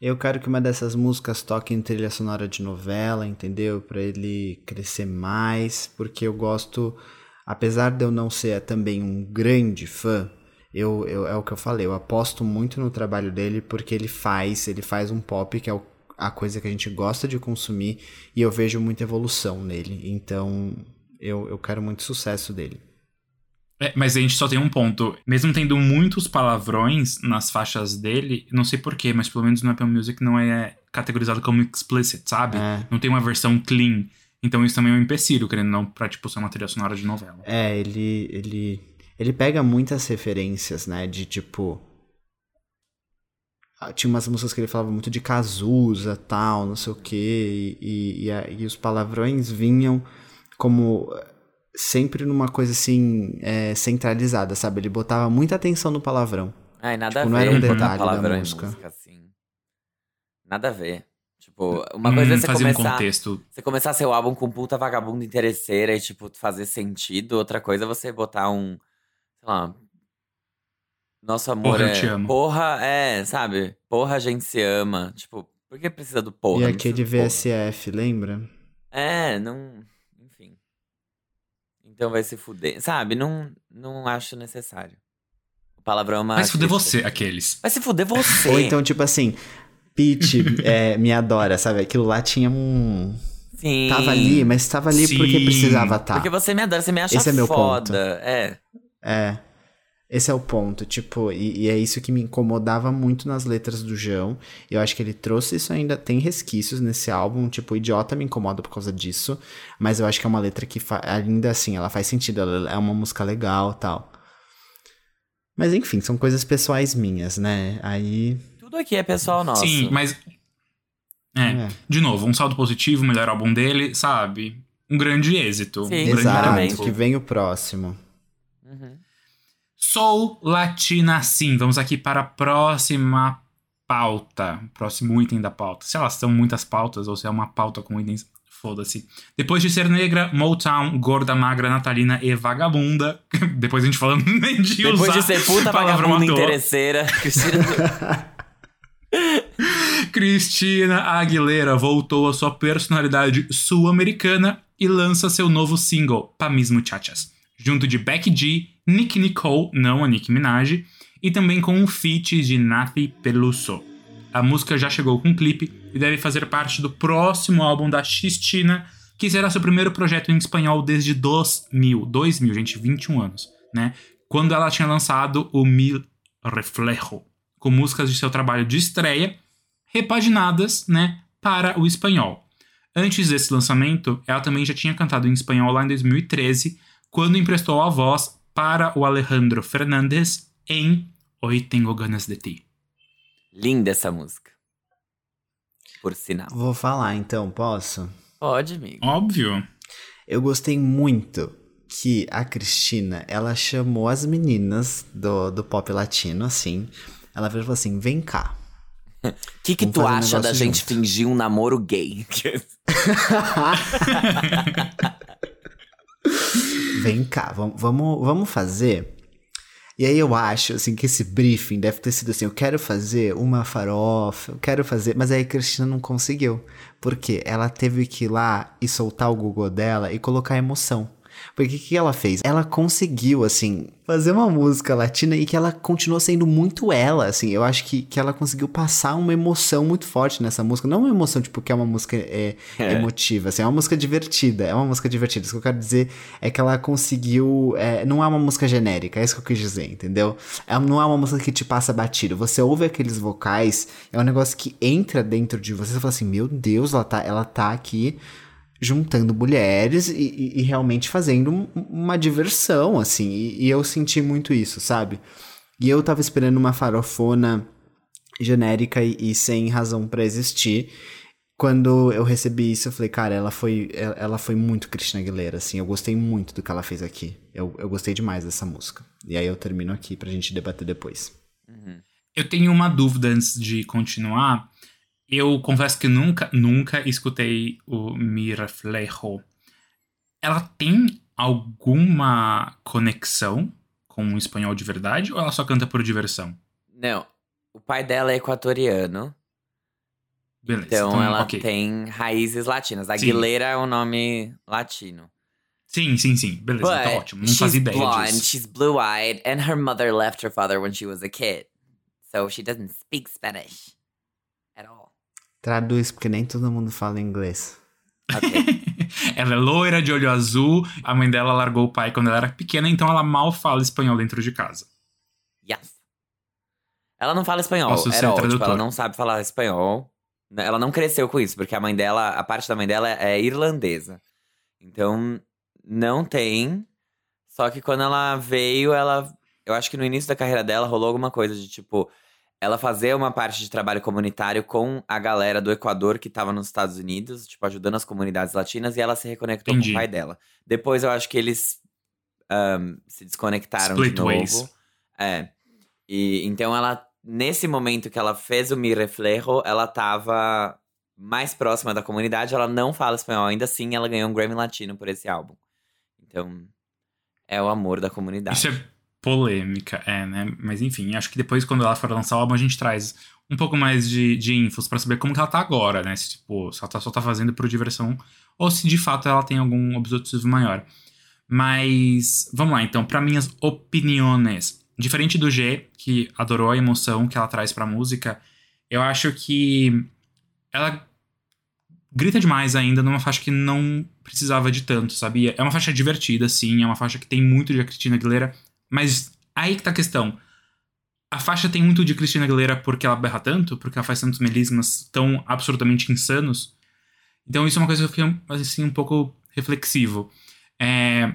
Eu quero que uma dessas músicas toque em trilha sonora de novela, entendeu? Para ele crescer mais, porque eu gosto, apesar de eu não ser também um grande fã, eu, eu é o que eu falei, eu aposto muito no trabalho dele porque ele faz, ele faz um pop que é o, a coisa que a gente gosta de consumir e eu vejo muita evolução nele. Então, eu, eu quero muito sucesso dele. É, mas a gente só tem um ponto. Mesmo tendo muitos palavrões nas faixas dele, não sei porquê, mas pelo menos no Apple Music não é categorizado como explicit, sabe? É. Não tem uma versão clean. Então isso também é um empecilho, querendo não, pra, tipo, ser uma trilha sonora de novela. É, ele, ele, ele pega muitas referências, né? De tipo. ah, Tinha umas músicas que ele falava muito de Cazuza, tal, não sei o quê, e, e, e, e os palavrões vinham como sempre numa coisa assim, é, centralizada, sabe? Ele botava muita atenção no palavrão. Ai, nada Tipo, a não ver era um detalhe da palavrão música. música, assim. Nada a ver. Tipo, uma coisa é Hum, você fazia um começar, contexto. você começar seu álbum com puta vagabundo interesseira e, tipo, fazer sentido. Outra coisa é você botar um, sei lá... Nosso amor Porra, eu é... te amo. Porra, é, sabe? Porra, a gente se ama. Tipo, por que precisa do porra? e Não aquele do porra. VSF, lembra? É, não. Então vai se fuder. Sabe? Não, não acho necessário. O palavrão é uma. Mas fuder crítica. você, aqueles. Vai se fuder você. Ou então, tipo assim, Pete é, me adora, sabe? Aquilo lá tinha um. Sim. Tava ali, mas tava ali porque Sim. precisava estar. Porque você me adora, você me acha Esse é meu foda. É. É. Esse é o ponto, tipo, e, e é isso que me incomodava muito nas letras do João. Eu acho que ele trouxe isso ainda, tem resquícios nesse álbum, tipo, Idiota me incomoda por causa disso, mas eu acho que é uma letra que ainda assim, ela faz sentido, ela é uma música legal tal. Mas enfim, são coisas pessoais minhas, né? Aí. Tudo aqui é pessoal nosso. Sim, mas. É, É. de novo, um saldo positivo, o melhor álbum dele, sabe? Um grande êxito. Sim, um grande Exato, exatamente. trunfo. que vem o próximo. Uhum. Soul Latina Sim. Vamos aqui para a próxima pauta. Próximo item da pauta. Se elas são muitas pautas ou se é uma pauta com itens, foda-se. Depois de ser negra, Motown, gorda, magra, natalina e vagabunda. Depois a gente falando de Depois usar de ser puta vagabunda interesseira. Cristina- Aguilera voltou à sua personalidade sul-americana e lança seu novo single, Pa Mis Muchachas, junto de Becky G, Nick Nicole, não a Nicki Minaj, e também com um feat de Nathi Peluso. A música já chegou com um clipe e deve fazer parte do próximo álbum da Cristina, que será seu primeiro projeto em espanhol desde 2000, 2000, gente, 21 anos, né? Quando ela tinha lançado o Mil Reflejo, com músicas de seu trabalho de estreia, repaginadas, né, para o espanhol. Antes desse lançamento, ela também já tinha cantado em espanhol lá em 2013, quando emprestou a voz para o Alejandro Fernandes em Hoy Tengo Ganas de Ti. Linda essa música. Por sinal. Vou falar então, posso? Pode, amigo. Óbvio. Eu gostei muito que a Cristina, ela chamou as meninas do, do pop latino, assim. Ela veio e falou assim: vem cá. O que, que tu fazer um acha da gente junto. fingir um namoro gay? Vem cá, vamos, vamos, vamos fazer. E aí eu acho, assim, que esse briefing deve ter sido assim, eu quero fazer uma farofa, eu quero fazer... Mas aí a Cristina não conseguiu. Porque ela teve que ir lá e soltar o Google dela e colocar emoção. Porque o que ela fez? Ela conseguiu, assim, fazer uma música latina e que ela continuou sendo muito ela, assim. Eu acho que, que ela conseguiu passar uma emoção muito forte nessa música. Não uma emoção, tipo, que é uma música é, É. emotiva, assim. É uma música divertida. É uma música divertida. Isso que eu quero dizer é que ela conseguiu... é, não é uma música genérica, é isso que eu quis dizer, entendeu? É, não é uma música que te passa batido. Você ouve aqueles vocais, é um negócio que entra dentro de você. Você fala assim, meu Deus, ela tá, ela tá aqui juntando mulheres e, e- e realmente fazendo um- uma diversão, assim. E, e eu senti muito isso, sabe? E eu tava esperando uma farofona genérica e, sem razão pra existir. Quando eu recebi isso, eu falei, cara, ela foi, ela foi muito Cristina Aguilera, assim. Eu gostei muito do que ela fez aqui. Eu, eu gostei demais dessa música. E aí eu termino aqui pra gente debater depois. Eu tenho uma dúvida antes de continuar. Eu confesso que nunca, nunca escutei o Mi Reflejo. Ela tem alguma conexão com o espanhol de verdade ou ela só canta por diversão? Não. O pai dela é equatoriano. Beleza. Então, ela ok. tem raízes latinas. Sim. Aguilera é um nome latino. Sim, sim, sim. Beleza, But tá ótimo. Não she's fazia ideia blonde, disso. she's blue-eyed, and her mother left her father when she was a kid. So she doesn't speak Spanish. Traduz, porque nem todo mundo fala inglês. Ela é loira, de olho azul. A mãe dela largou o pai quando ela era pequena, então ela mal fala espanhol dentro de casa. yes. Ela não fala espanhol, Posso all. Tipo, ela não sabe falar espanhol. Ela não cresceu com isso, porque a mãe dela, a parte da mãe dela é irlandesa. Então, não tem. Só que quando ela veio, ela. Eu acho que no início da carreira dela rolou alguma coisa de tipo. Ela fazer uma parte de trabalho comunitário com a galera do Equador que tava nos Estados Unidos, tipo, ajudando as comunidades latinas, e ela se reconectou Entendi. com o pai dela. Depois eu acho que eles ahn, se desconectaram Split de novo. ways. É. E então ela, nesse momento que ela fez o Mi Reflejo, ela tava mais próxima da comunidade, ela não fala espanhol. Ainda assim, ela ganhou um Grammy Latino por esse álbum. Então, é o amor da comunidade. Isso é polêmica, é, né? Mas enfim, acho que depois, quando ela for lançar o álbum, a gente traz um pouco mais de, de infos pra saber como que ela tá agora, né? Se, tipo, se ela tá- só tá fazendo por diversão ou se de fato ela tem algum objetivo maior. Mas vamos lá, então, para minhas opiniões. Diferente do G, que adorou a emoção que ela traz pra música, eu acho que ela grita demais ainda numa faixa que não precisava de tanto, sabia? É uma faixa divertida, sim, é uma faixa que tem muito de Cristina Aguilera, mas aí que tá a questão. A faixa tem muito de Cristina Aguilera porque ela berra tanto, porque ela faz tantos melismas tão absurdamente insanos. Então isso é uma coisa que eu fiquei assim, um pouco reflexivo. É,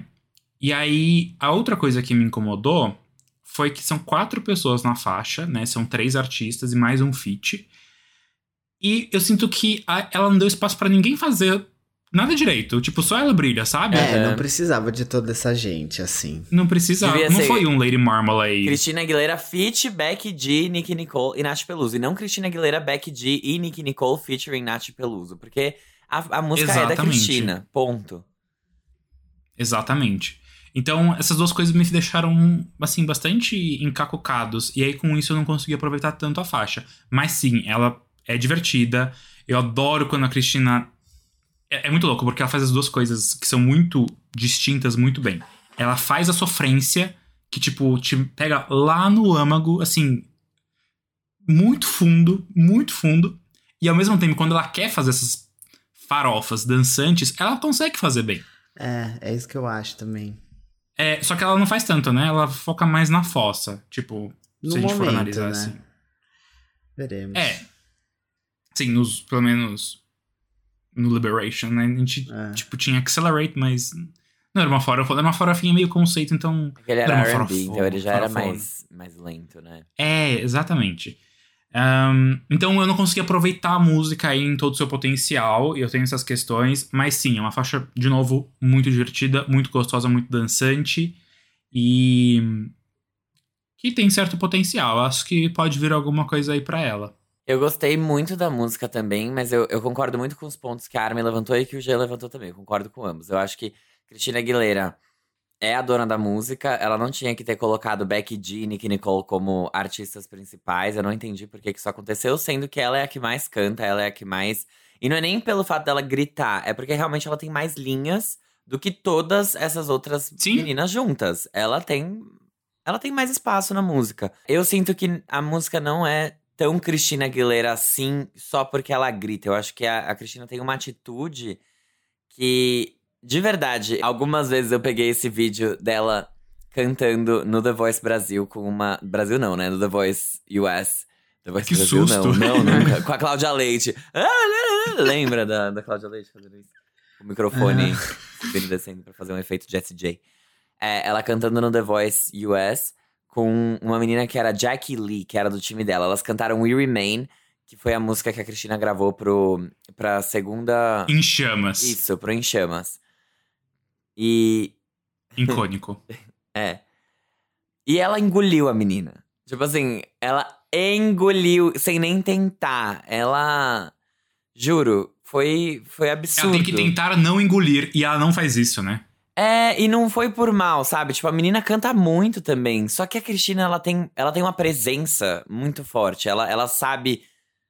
E aí, a outra coisa que me incomodou foi que são quatro pessoas na faixa, né? São três artistas e mais um feat. E eu sinto que a- ela não deu espaço pra ninguém fazer nada direito. Tipo, só ela brilha, sabe? É, É. não precisava de toda essa gente, assim. Não precisa. Devia Não ser- foi um Lady Marmalade. Cristina Aguilera feat, Becky G, Nicki Nicole e Nath Peluso. E não Cristina Aguilera, Becky G e Nicki Nicole featuring Nath Peluso. Porque a, a música é da Exatamente. Cristina. Ponto. Exatamente. Então, essas duas coisas me deixaram, assim, bastante encacucados. E aí, com isso, eu não consegui aproveitar tanto a faixa. Mas sim, ela é divertida. Eu adoro quando a Cristina. É, é muito louco, porque ela faz as duas coisas que são muito distintas muito bem. Ela faz a sofrência, que, tipo, te pega lá no âmago, assim. Muito fundo, muito fundo. E ao mesmo tempo, quando ela quer fazer essas farofas dançantes, ela consegue fazer bem. É, é isso que eu acho também. É, só que ela não faz tanto, né? Ela foca mais na fossa. Tipo, No se a gente for momento, analisar né? assim. Veremos. É. Sim, nos, pelo menos no Liberation, né? A gente, É. tipo, tinha Accelerate, mas não era uma farofa. Era uma farofinha meio conceito, então... Ele Era era uma então ele já era mais, mais lento, né? É, exatamente. Ahn, então eu não consegui aproveitar a música aí em todo o seu potencial, e eu tenho essas questões, mas sim, é uma faixa, de novo, muito divertida, muito gostosa, muito dançante, e que tem certo potencial. Acho que pode vir alguma coisa aí pra ela. Eu gostei muito da música também, mas eu, eu concordo muito com os pontos que a Armin levantou e que o G levantou também. Eu concordo com ambos. Eu acho que Cristina Aguilera é a dona da música. Ela não tinha que ter colocado Becky G e Nicki Nicole como artistas principais. Eu não entendi por que que isso aconteceu, sendo que ela é a que mais canta, ela é a que mais. E não é nem pelo fato dela gritar, é porque realmente ela tem mais linhas do que todas essas outras Sim. meninas juntas. Ela tem. Ela tem mais espaço na música. Eu sinto que a música não é tão Cristina Aguilera assim só porque ela grita. Eu acho que a, a Cristina tem uma atitude que, de verdade, algumas vezes eu peguei esse vídeo dela cantando no The Voice Brasil com uma. Brasil não, né? No The Voice US. The Voice Que Brasil susto. não, não, nunca. Com a Cláudia Leite. Lembra da, da Cláudia Leite fazendo isso? O microfone subindo e descendo pra fazer um efeito Jessie J. É, ela cantando no The Voice US com uma menina que era Jackie Lee, que era do time dela. Elas cantaram We Remain, que foi a música que a Cristina gravou pro, pra segunda. Em chamas. Isso, pro Em Chamas. E. Icônico. É. E ela engoliu a menina. Tipo assim, ela engoliu sem nem tentar. Ela. Juro, foi, foi Ela absurdo. tem que tentar não engolir, e ela não faz isso, né? É, e não foi por mal, sabe? Tipo, a menina canta muito também. Só que a Cristina, ela tem, ela tem uma presença muito forte. Ela, ela sabe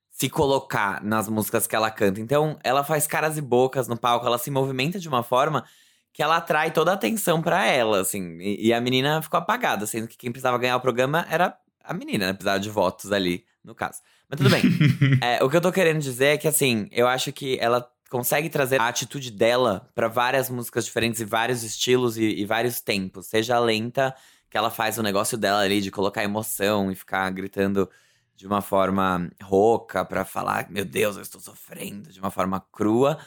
se colocar nas músicas que ela canta. Então, ela faz caras e bocas no palco, ela se movimenta de uma forma que ela atrai toda a atenção para ela, assim. E, e, a menina ficou apagada, sendo que quem precisava ganhar o programa era a menina, né? Precisava de votos ali, no caso. Mas tudo bem. é, o que eu tô querendo dizer é que, assim, eu acho que ela consegue trazer a atitude dela para várias músicas diferentes e vários estilos e, e, vários tempos. Seja lenta, que ela faz o negócio dela ali de colocar emoção e ficar gritando de uma forma rouca para falar, meu Deus, eu estou sofrendo, de uma forma crua.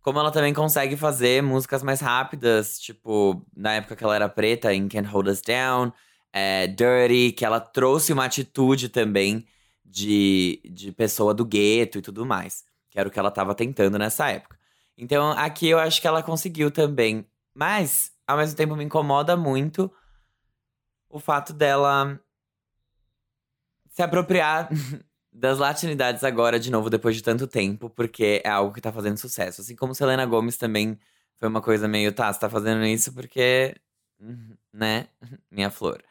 Como ela também consegue fazer músicas mais rápidas, tipo, na época que ela era preta, em Can't Hold Us Down, é, Dirty, que ela trouxe uma atitude também de, de pessoa do gueto e tudo mais era o que ela estava tentando nessa época. Então, aqui eu acho que ela conseguiu também. Mas, ao mesmo tempo, me incomoda muito o fato dela se apropriar das latinidades agora, de novo, depois de tanto tempo, porque é algo que tá fazendo sucesso. Assim como Selena Gomes também foi uma coisa meio, tá, você tá fazendo isso porque. né? Minha flor.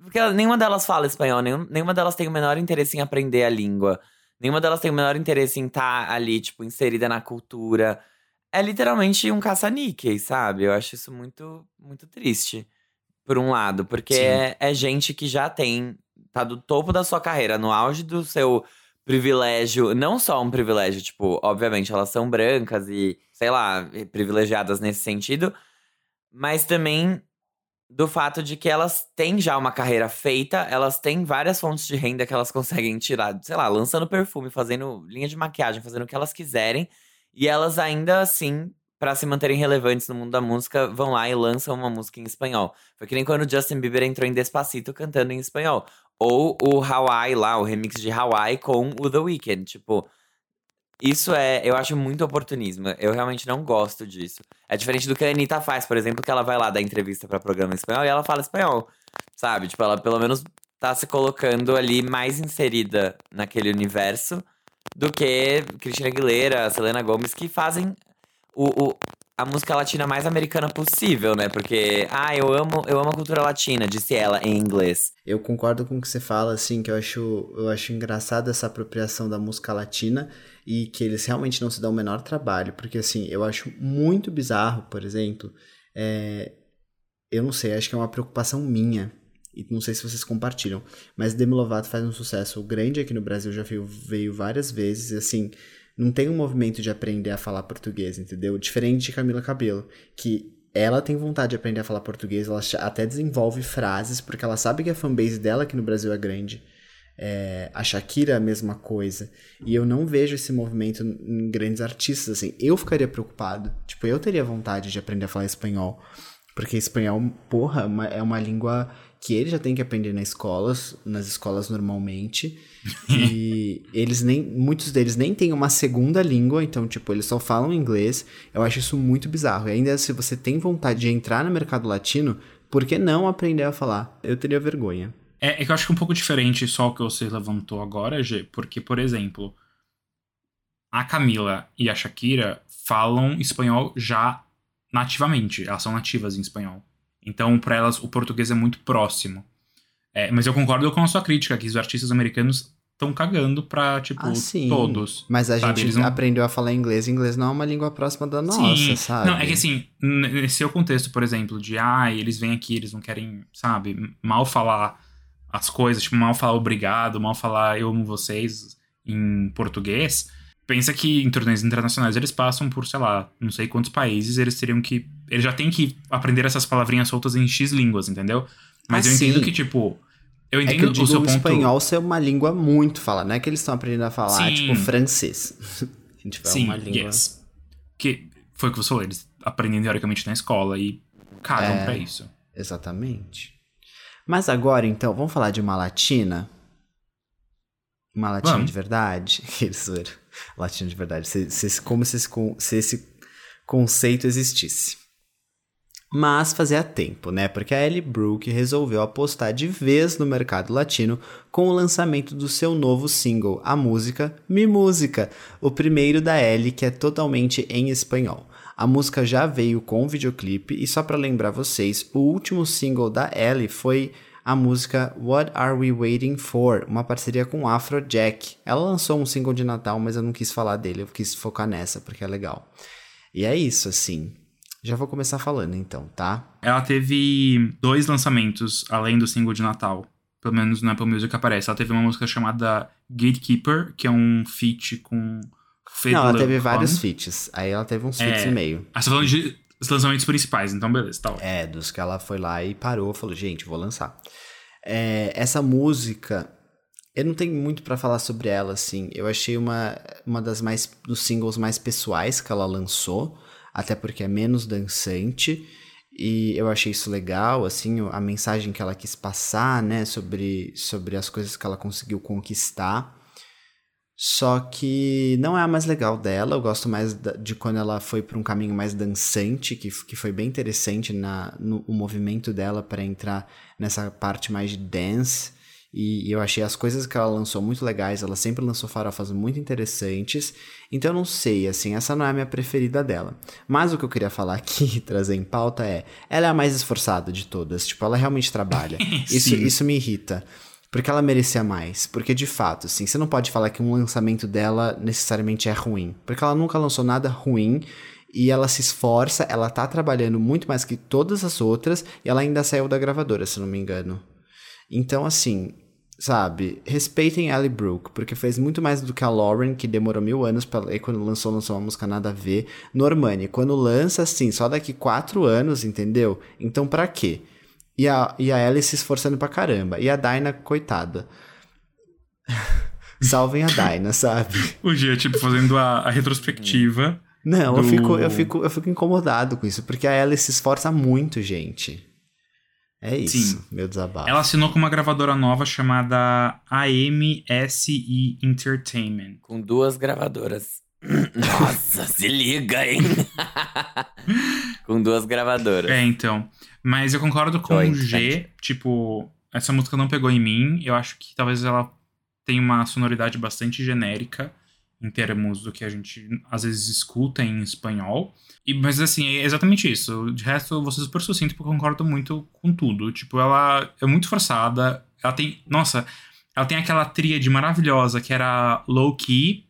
Porque nenhuma delas fala espanhol, nenhuma delas tem o menor interesse em aprender a língua. Nenhuma delas tem o menor interesse em estar tá ali, tipo, inserida na cultura. É literalmente um caça-níqueis, sabe? Eu acho isso muito, muito triste. Por um lado, porque é, é gente que já tem. Tá do topo da sua carreira, no auge do seu privilégio. Não só um privilégio, tipo, obviamente elas são brancas e, sei lá, privilegiadas nesse sentido. Mas também do fato de que elas têm já uma carreira feita, elas têm várias fontes de renda que elas conseguem tirar, sei lá, lançando perfume, fazendo linha de maquiagem, fazendo o que elas quiserem, e elas ainda assim, para se manterem relevantes no mundo da música, vão lá e lançam uma música em espanhol. Foi que nem quando o Justin Bieber entrou em Despacito cantando em espanhol, ou o Hawaii lá, o remix de Hawaii com o The Weeknd, tipo, isso é, eu acho muito oportunismo. Eu realmente não gosto disso. É diferente do que a Anitta faz, por exemplo, que ela vai lá dar entrevista para programa em espanhol e ela fala espanhol. Sabe? Tipo, ela pelo menos tá se colocando ali mais inserida naquele universo do que Cristina Aguilera, Selena Gomez, que fazem o, o, a música latina mais americana possível, né? Porque, ah, eu amo, eu amo a cultura latina, disse ela em inglês. Eu concordo com o que você fala, assim, que eu acho, eu acho engraçado essa apropriação da música latina e que eles realmente não se dão o menor trabalho, porque assim, eu acho muito bizarro, por exemplo, é, eu não sei, acho que é uma preocupação minha, e não sei se vocês compartilham, mas Demi Lovato faz um sucesso grande aqui no Brasil, já veio, veio várias vezes, e assim, não tem um movimento de aprender a falar português, entendeu? Diferente de Camila Cabelo, que ela tem vontade de aprender a falar português, ela até desenvolve frases, porque ela sabe que a fanbase dela aqui no Brasil é grande, é, a Shakira a mesma coisa. E eu não vejo esse movimento em grandes artistas, assim. Eu ficaria preocupado. Tipo, eu teria vontade de aprender a falar espanhol. Porque espanhol, porra, é uma língua que ele já tem que aprender nas escolas, nas escolas normalmente. e eles nem. Muitos deles nem têm uma segunda língua, então, tipo, eles só falam inglês. Eu acho isso muito bizarro. E ainda se você tem vontade de entrar no mercado latino, por que não aprender a falar? Eu teria vergonha. É, é, que eu acho que é um pouco diferente só o que você levantou agora, G, porque, por exemplo, a Camila e a Shakira falam espanhol já nativamente, elas são nativas em espanhol. Então, para elas, o português é muito próximo. É, mas eu concordo com a sua crítica, que os artistas americanos estão cagando pra, tipo, ah, todos. Mas a sabe? gente não... aprendeu a falar inglês, inglês não é uma língua próxima da nossa, sim. sabe? Não, é que assim, nesse seu contexto, por exemplo, de, ah, eles vêm aqui, eles não querem, sabe, mal falar as coisas, tipo, mal falar obrigado, mal falar eu amo vocês em português. Pensa que em turnês internacionais eles passam por, sei lá, não sei quantos países, eles teriam que. Eles já têm que aprender essas palavrinhas soltas em X línguas, entendeu? Mas ah, eu entendo que, tipo. Eu entendo é que eu digo o seu ponto. espanhol ser uma língua muito falada. Não é que eles estão aprendendo a falar, sim. tipo, francês. tipo, é sim, uma língua. Yes. Que foi o que você falou, eles aprendem teoricamente na escola e cagam é, pra isso. Exatamente. Mas agora, então, vamos falar de uma latina? Uma latina vamos. de verdade? latina de verdade. Se, se, como se esse, se esse conceito existisse. Mas fazia tempo, né? Porque a Ellie Brooke resolveu apostar de vez no mercado latino com o lançamento do seu novo single, a música Mi Música, o primeiro da Ellie que é totalmente em espanhol. A música já veio com o videoclipe e só para lembrar vocês, o último single da Ellie foi a música What Are We Waiting For, uma parceria com Afrojack. Ela lançou um single de Natal, mas eu não quis falar dele, eu quis focar nessa porque é legal. E é isso, assim. Já vou começar falando então, tá? Ela teve dois lançamentos além do single de Natal. Pelo menos no Apple Music aparece. Ela teve uma música chamada Gatekeeper, que é um feat com Fade Não, ela teve vários feats. Aí ela teve uns feats é... e meio. Ah, você tá falando de os lançamentos principais, então beleza, tá É, dos que ela foi lá e parou, falou, gente, vou lançar. É, essa música, eu não tenho muito para falar sobre ela, assim. Eu achei uma, uma das mais dos singles mais pessoais que ela lançou, até porque é menos dançante. E eu achei isso legal, assim, a mensagem que ela quis passar, né, sobre, sobre as coisas que ela conseguiu conquistar. Só que não é a mais legal dela. Eu gosto mais de quando ela foi para um caminho mais dançante, que, que foi bem interessante na, no o movimento dela para entrar nessa parte mais de dance. E, e, eu achei as coisas que ela lançou muito legais. Ela sempre lançou farofas muito interessantes. Então eu não sei, assim, essa não é a minha preferida dela. Mas o que eu queria falar aqui, trazer em pauta é: ela é a mais esforçada de todas. Tipo, ela realmente trabalha. isso, isso me irrita. Porque ela merecia mais. Porque de fato, assim, você não pode falar que um lançamento dela necessariamente é ruim. Porque ela nunca lançou nada ruim e ela se esforça, ela tá trabalhando muito mais que todas as outras e ela ainda saiu da gravadora, se não me engano. Então, assim, sabe, respeitem Ellie Brooke, porque fez muito mais do que a Lauren, que demorou mil anos pra e quando lançou, lançou uma música nada a ver. Normani, quando lança, assim, só daqui quatro anos, entendeu? Então, pra quê? E a, e a Ellie se esforçando pra caramba. E a Dinah, coitada. Salvem a Dinah, sabe? O dia, tipo, fazendo a, a retrospectiva. Não, do... eu, fico, eu, fico, eu fico incomodado com isso, porque a Ellie se esforça muito, gente. É isso, Sim. meu desabafo. Ela assinou com uma gravadora nova chamada AMSI Entertainment. Com duas gravadoras. Nossa, se liga, hein? com duas gravadoras. É, então. Mas eu concordo com o G. Tipo, essa música não pegou em mim. Eu acho que talvez ela tenha uma sonoridade bastante genérica em termos do que a gente às vezes escuta em espanhol. E, mas assim, é exatamente isso. De resto, eu vou ser super sucinto porque eu concordo muito com tudo. Tipo, ela é muito forçada. Ela tem. Nossa, ela tem aquela tríade maravilhosa que era low key,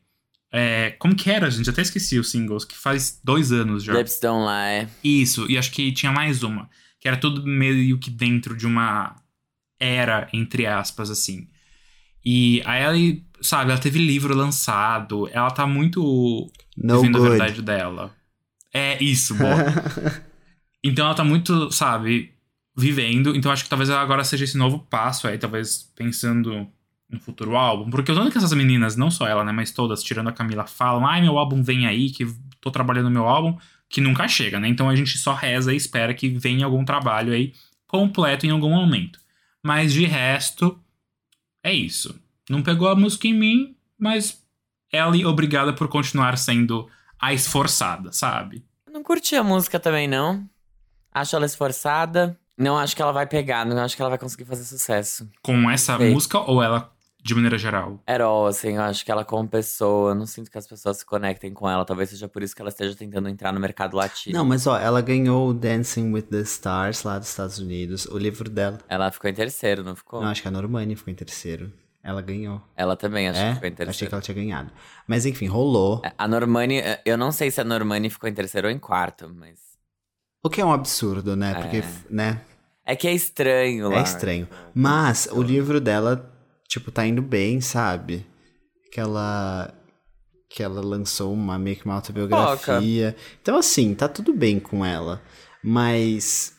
é, como que era, gente? Até esqueci os singles, que faz dois anos já. Lips Don't Lie. Isso, e acho que tinha mais uma. Que era tudo meio que dentro de uma era, entre aspas, assim. E a Ellie, sabe, ela teve livro lançado, ela tá muito no vivendo good. a verdade dela. É isso, boa. então ela tá muito, sabe, vivendo. Então acho que talvez agora seja esse novo passo aí, talvez pensando um futuro álbum. Porque eu que essas meninas, não só ela, né, mas todas, tirando a Camila, falam: ai, meu álbum vem aí, que tô trabalhando no meu álbum, que nunca chega, né? Então a gente só reza e espera que venha algum trabalho aí completo em algum momento. Mas de resto, é isso. Não pegou a música em mim, mas Ellie, obrigada por continuar sendo a esforçada, sabe? não curti a música também, não. Acho ela esforçada. Não acho que ela vai pegar, não acho que ela vai conseguir fazer sucesso. Com essa música ou ela de maneira geral? At all, assim, eu acho que ela como pessoa, não sinto que as pessoas se conectem com ela. Talvez seja por isso que ela esteja tentando entrar no mercado latino. Não, mas ó, ela ganhou o Dancing with the Stars lá dos Estados Unidos, o livro dela. Ela ficou em terceiro, não ficou? Não, acho que a Normani ficou em terceiro. Ela ganhou. Ela também, acho é? que ficou em terceiro. Achei que ela tinha ganhado. Mas enfim, rolou. É, a Normani, eu não sei se a Normani ficou em terceiro ou em quarto, mas. O que é um absurdo, né? É. Porque, né? É que é estranho lá. É estranho. Mas o livro dela tipo, tá indo bem, sabe? Que ela. Que ela lançou uma meio que uma autobiografia. Foca. Então, assim, tá tudo bem com ela. Mas.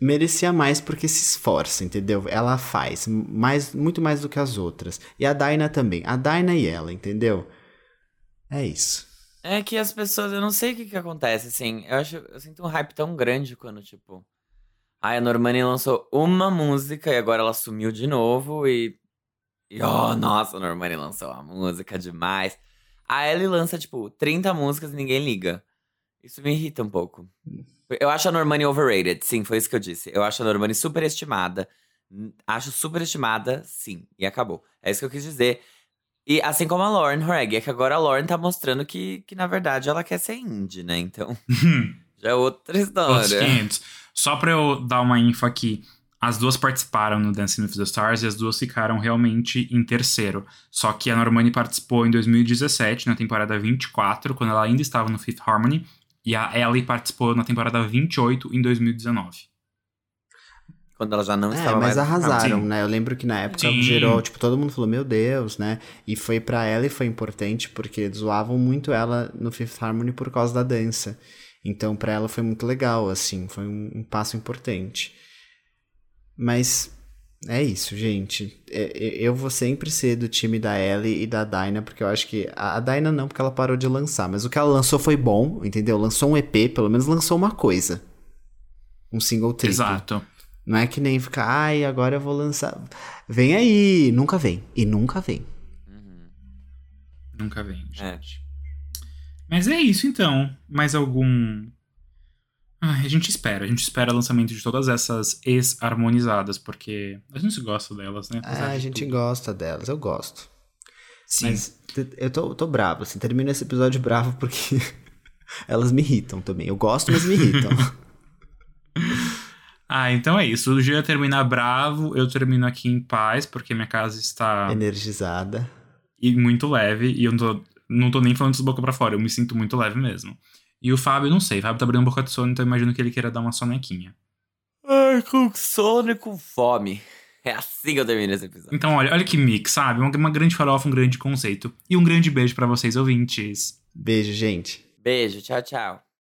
Merecia mais porque se esforça, entendeu? Ela faz mais, muito mais do que as outras. E a Daina também. A Daina e ela, entendeu? É isso. É que as pessoas, eu não sei o que que acontece, assim. Eu acho, eu sinto um hype tão grande quando, tipo, Ai, a Normani lançou uma música e agora ela sumiu de novo e. E, oh, nossa, a Normani lançou uma música demais. A Ellie lança, tipo, 30 músicas e ninguém liga. Isso me irrita um pouco. Eu acho a Normani overrated, sim, foi isso que eu disse. Eu acho a Normani superestimada. Acho superestimada, sim. E acabou. É isso que eu quis dizer. E assim como a Lauren Horeg, é que agora a Lauren tá mostrando que, que na verdade, ela quer ser indie, né? Então, já é outra história. 500. Só pra eu dar uma info aqui. As duas participaram no Dancing with the Stars e as duas ficaram realmente em terceiro. Só que a Normani participou em 2017, na temporada 24, quando ela ainda estava no Fifth Harmony. E a Ellie participou na temporada 28, em 2019. Quando ela já não É, estava mas mais. arrasaram, Sim. né? Eu lembro que na época Sim. gerou, tipo, todo mundo falou, meu Deus, né? E foi pra ela e foi importante porque zoavam muito ela no Fifth Harmony por causa da dança. Então pra ela foi muito legal, assim, foi um, um passo importante. Mas é isso, gente. É- é- Eu vou sempre ser do time da Ellie e da Dinah, porque eu acho que. A a Dinah não, porque ela parou de lançar. Mas o que ela lançou foi bom, entendeu? Lançou um EP, pelo menos lançou uma coisa. Um single triplo. Exato. Não é que nem ficar, ai, agora eu vou lançar. Vem aí, nunca vem. E nunca vem. Uhum. Nunca vem, É. Mas é isso então. Mais algum. Ai, a gente espera. A gente espera o lançamento de todas essas ex-harmonizadas, porque a gente gosta delas, né? Apesar É, a gente tudo. gosta delas, eu gosto. Sim. Mas eu tô, tô bravo, assim, termino esse episódio bravo porque elas me irritam também. Eu gosto, mas me irritam. Ah, então é isso. O dia termina bravo, eu termino aqui em paz, porque minha casa está Energizada. e muito leve, e eu não tô, não tô nem falando isso boca pra fora, eu me sinto muito leve mesmo. E o Fábio, não sei, o Fábio tá abrindo boca de sono, então eu imagino que ele queira dar uma sonequinha. Ai, com sono e com fome. É assim que eu termino esse episódio. Então, olha, olha que mix, sabe? Uma, uma grande farofa, um grande conceito. E um grande beijo pra vocês, ouvintes. Beijo, gente. Beijo, tchau, tchau.